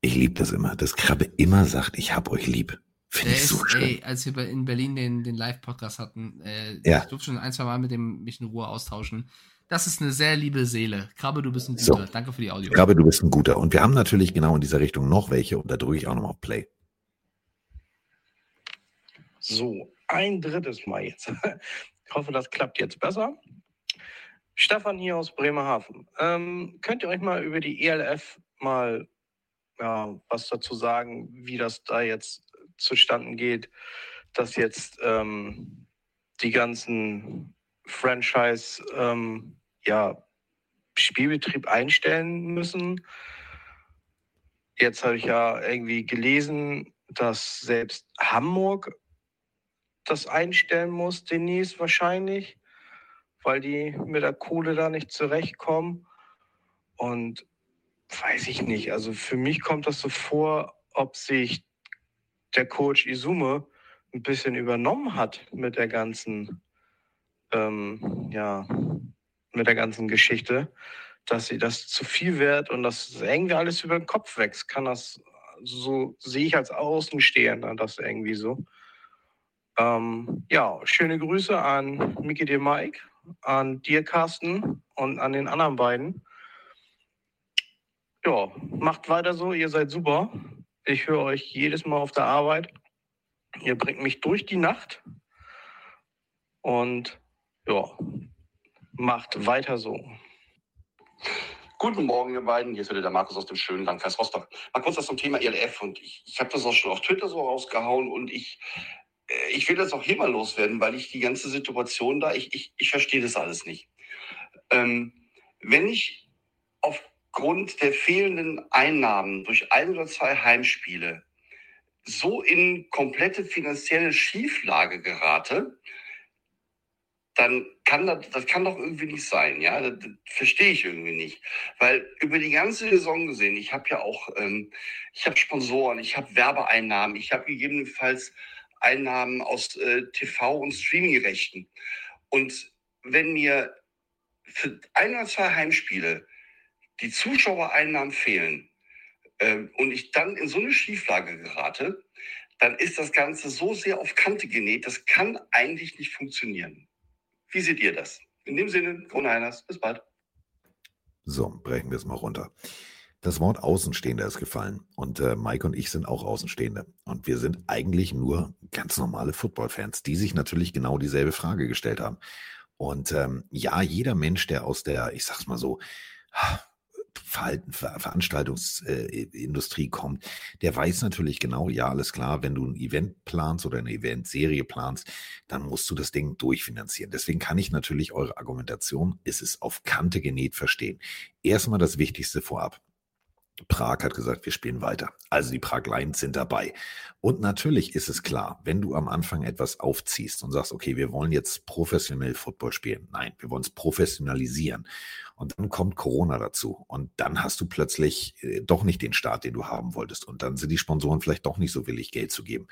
Ich liebe das immer, dass Krabbe immer sagt, ich hab euch lieb. Finde ich so schön. Ey, als wir in Berlin den, den Live-Podcast hatten, äh, ja. ich durfte schon ein, zwei Mal mit dem mich in Ruhe austauschen. Das ist eine sehr liebe Seele. Krabbe, du bist ein guter. So. Danke für die Audio. Krabbe, du bist ein guter. Und wir haben natürlich genau in dieser Richtung noch welche und da drücke ich auch nochmal auf Play. So, ein drittes Mal jetzt. [laughs] Ich hoffe, das klappt jetzt besser. Stefan hier aus Bremerhaven. Ähm, könnt ihr euch mal über die ELF mal ja, was dazu sagen, wie das da jetzt zustande geht, dass jetzt ähm, die ganzen Franchise ähm, ja, Spielbetrieb einstellen müssen. Jetzt habe ich ja irgendwie gelesen, dass selbst Hamburg das einstellen muss, demnächst wahrscheinlich, weil die mit der Kohle da nicht zurechtkommen. Und weiß ich nicht, also für mich kommt das so vor, ob sich der Coach Izume ein bisschen übernommen hat mit der ganzen, ähm, ja, mit der ganzen Geschichte, dass sie das zu viel wird und dass irgendwie alles über den Kopf wächst. Kann das, so sehe ich als Außenstehender das irgendwie so. Ähm, ja, schöne Grüße an Miki de Mike, an dir, Carsten, und an den anderen beiden. Ja, macht weiter so, ihr seid super. Ich höre euch jedes Mal auf der Arbeit. Ihr bringt mich durch die Nacht. Und ja, macht weiter so. Guten Morgen, ihr beiden. Hier ist wieder der Markus aus dem schönen Landkreis Rostock. Mal kurz was zum Thema ELF. Und ich, ich habe das auch schon auf Twitter so rausgehauen. Und ich, äh, ich will das auch hier mal loswerden, weil ich die ganze Situation da, ich, ich, ich verstehe das alles nicht. Ähm, wenn ich aufgrund der fehlenden Einnahmen durch ein oder zwei Heimspiele so in komplette finanzielle Schieflage gerate, dann kann das, das kann doch irgendwie nicht sein, ja, das, das verstehe ich irgendwie nicht, weil über die ganze Saison gesehen, ich habe ja auch, ähm, ich habe Sponsoren, ich habe Werbeeinnahmen, ich habe gegebenenfalls Einnahmen aus äh, TV und Streamingrechten. Und wenn mir für ein oder zwei Heimspiele die Zuschauereinnahmen fehlen ähm, und ich dann in so eine Schieflage gerate, dann ist das Ganze so sehr auf Kante genäht, das kann eigentlich nicht funktionieren. Wie seht ihr das? In dem Sinne, Kroneiners, bis bald. So, brechen wir es mal runter. Das Wort Außenstehender ist gefallen und äh, Mike und ich sind auch Außenstehende und wir sind eigentlich nur ganz normale Footballfans, die sich natürlich genau dieselbe Frage gestellt haben. Und ähm, ja, jeder Mensch, der aus der, ich sag's mal so, Verhalten, Ver Veranstaltungsindustrie äh, kommt, der weiß natürlich genau, ja, alles klar, wenn du ein Event planst oder eine Eventserie planst, dann musst du das Ding durchfinanzieren. Deswegen kann ich natürlich eure Argumentation, ist es auf Kante genäht, verstehen. Erstmal das Wichtigste vorab. Prag hat gesagt, wir spielen weiter. Also die Prag Lions sind dabei. Und natürlich ist es klar, wenn du am Anfang etwas aufziehst und sagst, okay, wir wollen jetzt professionell Football spielen. Nein, wir wollen es professionalisieren. Und dann kommt Corona dazu. Und dann hast du plötzlich äh, doch nicht den Start, den du haben wolltest. Und dann sind die Sponsoren vielleicht doch nicht so willig, Geld zu geben.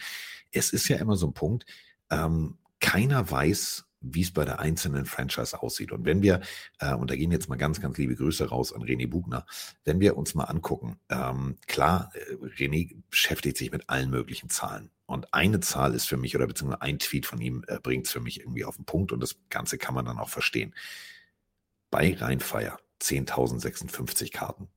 Es ist ja immer so ein Punkt, ähm, keiner weiß, wie es bei der einzelnen Franchise aussieht. Und wenn wir, äh, und da gehen jetzt mal ganz, ganz liebe Grüße raus an René Bugner, wenn wir uns mal angucken, ähm, klar, äh, René beschäftigt sich mit allen möglichen Zahlen. Und eine Zahl ist für mich, oder beziehungsweise ein Tweet von ihm äh, bringt es für mich irgendwie auf den Punkt und das Ganze kann man dann auch verstehen. Bei Rheinfeier 10.056 Karten.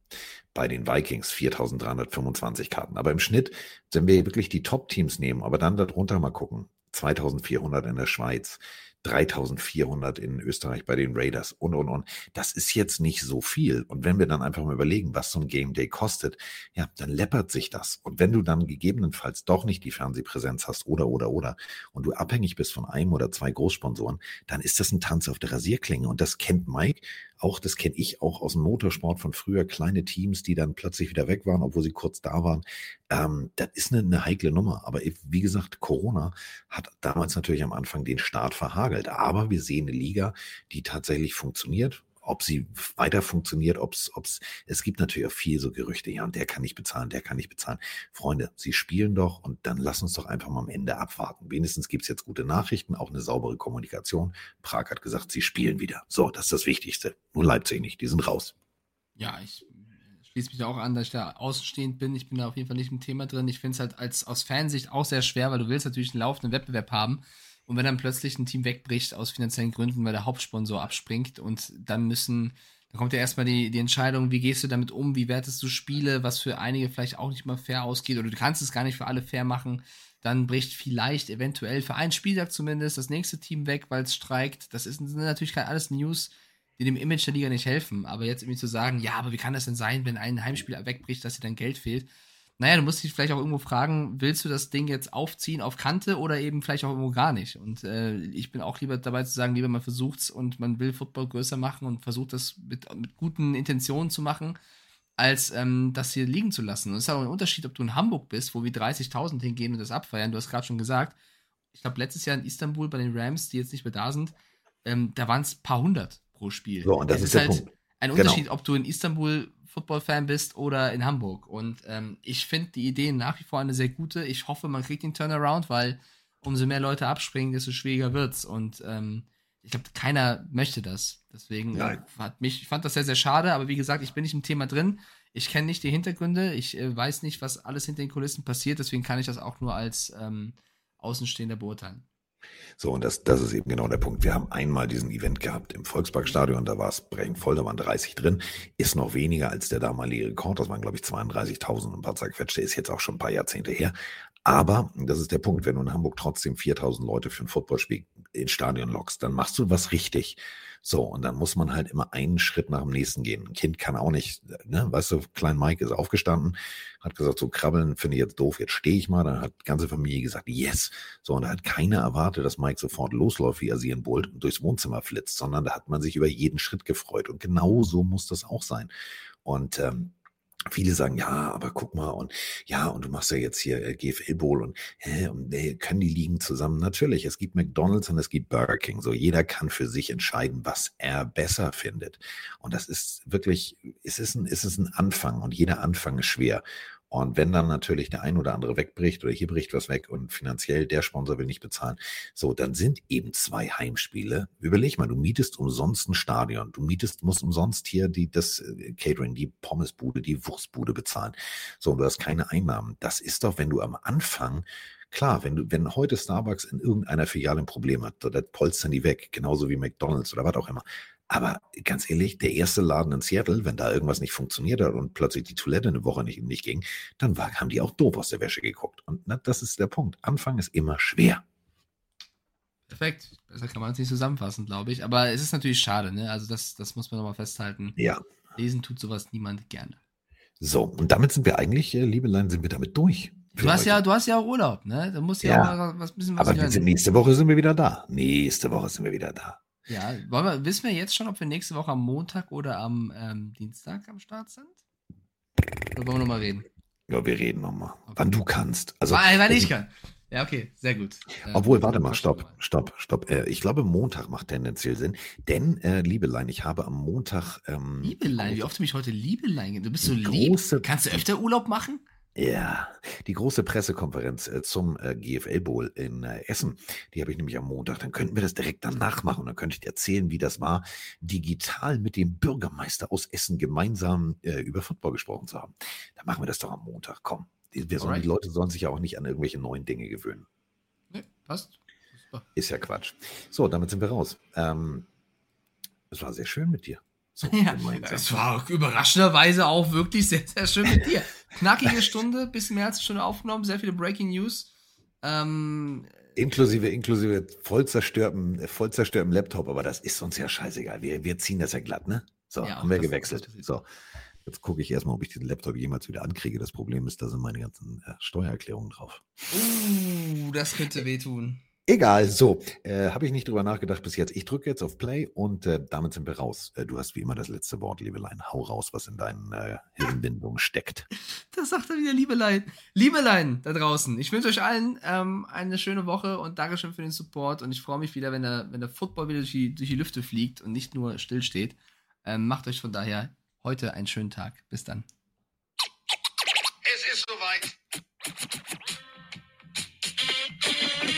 Bei den Vikings 4.325 Karten. Aber im Schnitt, wenn wir wirklich die Top-Teams nehmen, aber dann darunter mal gucken, 2400 in der Schweiz, 3400 in Österreich bei den Raiders und, und, und. Das ist jetzt nicht so viel. Und wenn wir dann einfach mal überlegen, was so ein Game Day kostet, ja, dann läppert sich das. Und wenn du dann gegebenenfalls doch nicht die Fernsehpräsenz hast oder, oder, oder, und du abhängig bist von einem oder zwei Großsponsoren, dann ist das ein Tanz auf der Rasierklinge. Und das kennt Mike auch, das kenne ich auch aus dem Motorsport von früher, kleine Teams, die dann plötzlich wieder weg waren, obwohl sie kurz da waren. Ähm, das ist eine, eine heikle Nummer. Aber wie gesagt, Corona hat damals natürlich am Anfang den Start verhagelt. Aber wir sehen eine Liga, die tatsächlich funktioniert ob sie weiter funktioniert, ob es, es gibt natürlich auch viel so Gerüchte, ja, und der kann nicht bezahlen, der kann nicht bezahlen. Freunde, sie spielen doch und dann lass uns doch einfach mal am Ende abwarten. Wenigstens gibt es jetzt gute Nachrichten, auch eine saubere Kommunikation. Prag hat gesagt, sie spielen wieder. So, das ist das Wichtigste. Nur Leipzig nicht, die sind raus. Ja, ich schließe mich auch an, dass ich da außenstehend bin. Ich bin da auf jeden Fall nicht im Thema drin. Ich finde es halt als aus Fansicht auch sehr schwer, weil du willst natürlich einen laufenden Wettbewerb haben. Und wenn dann plötzlich ein Team wegbricht aus finanziellen Gründen, weil der Hauptsponsor abspringt und dann müssen, dann kommt ja erstmal die, die Entscheidung, wie gehst du damit um, wie wertest du Spiele, was für einige vielleicht auch nicht mal fair ausgeht oder du kannst es gar nicht für alle fair machen. Dann bricht vielleicht eventuell für einen Spieltag zumindest das nächste Team weg, weil es streikt. Das ist, sind natürlich alles News, die dem Image der Liga nicht helfen. Aber jetzt irgendwie zu sagen, ja, aber wie kann das denn sein, wenn ein Heimspieler wegbricht, dass dir dann Geld fehlt? Naja, du musst dich vielleicht auch irgendwo fragen, willst du das Ding jetzt aufziehen auf Kante oder eben vielleicht auch irgendwo gar nicht? Und äh, ich bin auch lieber dabei zu sagen, lieber man versucht's und man will Football größer machen und versucht das mit, mit guten Intentionen zu machen, als ähm, das hier liegen zu lassen. Und es ist auch ein Unterschied, ob du in Hamburg bist, wo wir 30.000 hingehen und das abfeiern. Du hast gerade schon gesagt, ich glaube, letztes Jahr in Istanbul bei den Rams, die jetzt nicht mehr da sind, ähm, da waren es ein paar hundert pro Spiel. So, und das es ist der halt Punkt. ein Genau. Unterschied, ob du in Istanbul Football-Fan bist oder in Hamburg. Und ähm, ich finde die Idee nach wie vor eine sehr gute. Ich hoffe, man kriegt den Turnaround, weil umso mehr Leute abspringen, desto schwieriger wird's. Und ähm, ich glaube, keiner möchte das. Deswegen äh, hat mich, ich fand das sehr, sehr schade, aber wie gesagt, ich bin nicht im Thema drin. Ich kenne nicht die Hintergründe, ich äh, weiß nicht, was alles hinter den Kulissen passiert, deswegen kann ich das auch nur als ähm, Außenstehender beurteilen. So, und das, das ist eben genau der Punkt. Wir haben einmal diesen Event gehabt im Volksparkstadion, da war es brechend voll, da waren 30 drin. Ist noch weniger als der damalige Rekord, das waren, glaube ich, 32.000 und ein paar zerquetschte, ist jetzt auch schon ein paar Jahrzehnte her. Aber, das ist der Punkt, wenn du in Hamburg trotzdem 4.000 Leute für ein Footballspiel ins Stadion lockst, dann machst du was richtig. So, und dann muss man halt immer einen Schritt nach dem nächsten gehen. Ein Kind kann auch nicht, ne, weißt du, Klein Mike ist aufgestanden, hat gesagt, so krabbeln finde ich jetzt doof, jetzt stehe ich mal. Dann hat die ganze Familie gesagt, yes. So, und da hat keiner erwartet, dass Mike sofort losläuft wie Asienbolt und durchs Wohnzimmer flitzt, sondern da hat man sich über jeden Schritt gefreut. Und genau so muss das auch sein. Und ähm, Viele sagen, ja, aber guck mal und ja, und du machst ja jetzt hier äh, GFL Bowl und, äh, und äh, können die liegen zusammen? Natürlich, es gibt McDonald's und es gibt Burger King. So jeder kann für sich entscheiden, was er besser findet. Und das ist wirklich, es ist ein, es ist ein Anfang und jeder Anfang ist schwer. Und wenn dann natürlich der ein oder andere wegbricht oder hier bricht was weg und finanziell der Sponsor will nicht bezahlen, so, dann sind eben zwei Heimspiele. Überleg mal, du mietest umsonst ein Stadion, du mietest, musst umsonst hier die, das äh, Catering, die Pommesbude, die Wurstbude bezahlen. So, und du hast keine Einnahmen. Das ist doch, wenn du am Anfang Klar, wenn du, wenn heute Starbucks in irgendeiner Filiale ein Problem hat, das polstern die weg, genauso wie McDonalds oder was auch immer. Aber ganz ehrlich, der erste Laden in Seattle, wenn da irgendwas nicht funktioniert hat und plötzlich die Toilette eine Woche nicht, nicht ging, dann war, haben die auch doof aus der Wäsche geguckt. Und na, das ist der Punkt. Anfang ist immer schwer. Perfekt. Besser kann man es nicht zusammenfassen, glaube ich. Aber es ist natürlich schade, ne? Also das, das muss man nochmal festhalten. Ja. Lesen tut sowas niemand gerne. So, und damit sind wir eigentlich, äh, liebe Lein, sind wir damit durch. Du hast heute. ja, du hast ja auch Urlaub, ne? Da musst ja, Ja. auch was bisschen was Aber nächste Woche sind wir wieder da. Nächste Woche sind wir wieder da. Ja, wollen wir, wissen wir jetzt schon, ob wir nächste Woche am Montag oder am ähm, Dienstag am Start sind? Oder wollen wir nochmal reden? Ja, wir reden nochmal. Wann du kannst. Also, weil, weil ich kann. Ja, okay, sehr gut. Obwohl, warte mal, stopp, stopp, stopp. Äh, ich glaube, Montag macht tendenziell Sinn. Denn, äh, Liebelein, ich habe am Montag. Ähm, Liebelein, wie oft du mich heute Liebelein Du bist so lieb. Kannst du öfter Urlaub machen? Ja, die große Pressekonferenz äh, zum äh, GFL Bowl in äh, Essen, die habe ich nämlich am Montag. Dann könnten wir das direkt danach machen dann könnte ich dir erzählen, wie das war, digital mit dem Bürgermeister aus Essen gemeinsam über Football gesprochen zu haben. Dann machen wir das doch am Montag. Komm, die, wir sollen, die. Leute sollen sich ja auch nicht an irgendwelche neuen Dinge gewöhnen. Nee, passt. Ist ja Quatsch. So, damit sind wir raus. Ähm, es war sehr schön mit dir. So, [laughs] Ja, es war überraschenderweise auch wirklich sehr, sehr schön mit dir. Knackige Stunde, bisschen mehr als eine Stunde aufgenommen, sehr viele Breaking News. Ähm, Inklusive, inklusive voll zerstörtem, äh, voll zerstörtem Laptop, aber das ist uns ja scheißegal. Wir, wir ziehen das ja glatt, ne? So, Ja, haben wir gewechselt. So, jetzt gucke ich erstmal, ob ich diesen Laptop jemals wieder ankriege. Das Problem ist, da sind meine ganzen äh, Steuererklärungen drauf. uh, das könnte wehtun. Egal, so, äh, habe ich nicht drüber nachgedacht bis jetzt. Ich drücke jetzt auf Play und äh, damit sind wir raus. Äh, du hast wie immer das letzte Wort, Liebelein. Hau raus, was in deinen äh, Hirnbindungen steckt. Das sagt er wieder, Liebelein. Liebelein da draußen. Ich wünsche euch allen ähm, eine schöne Woche und Dankeschön für den Support. Und ich freue mich wieder, wenn der, wenn der Football wieder durch die, durch die Lüfte fliegt und nicht nur still steht. Ähm, macht euch von daher heute einen schönen Tag. Bis dann. Es ist soweit.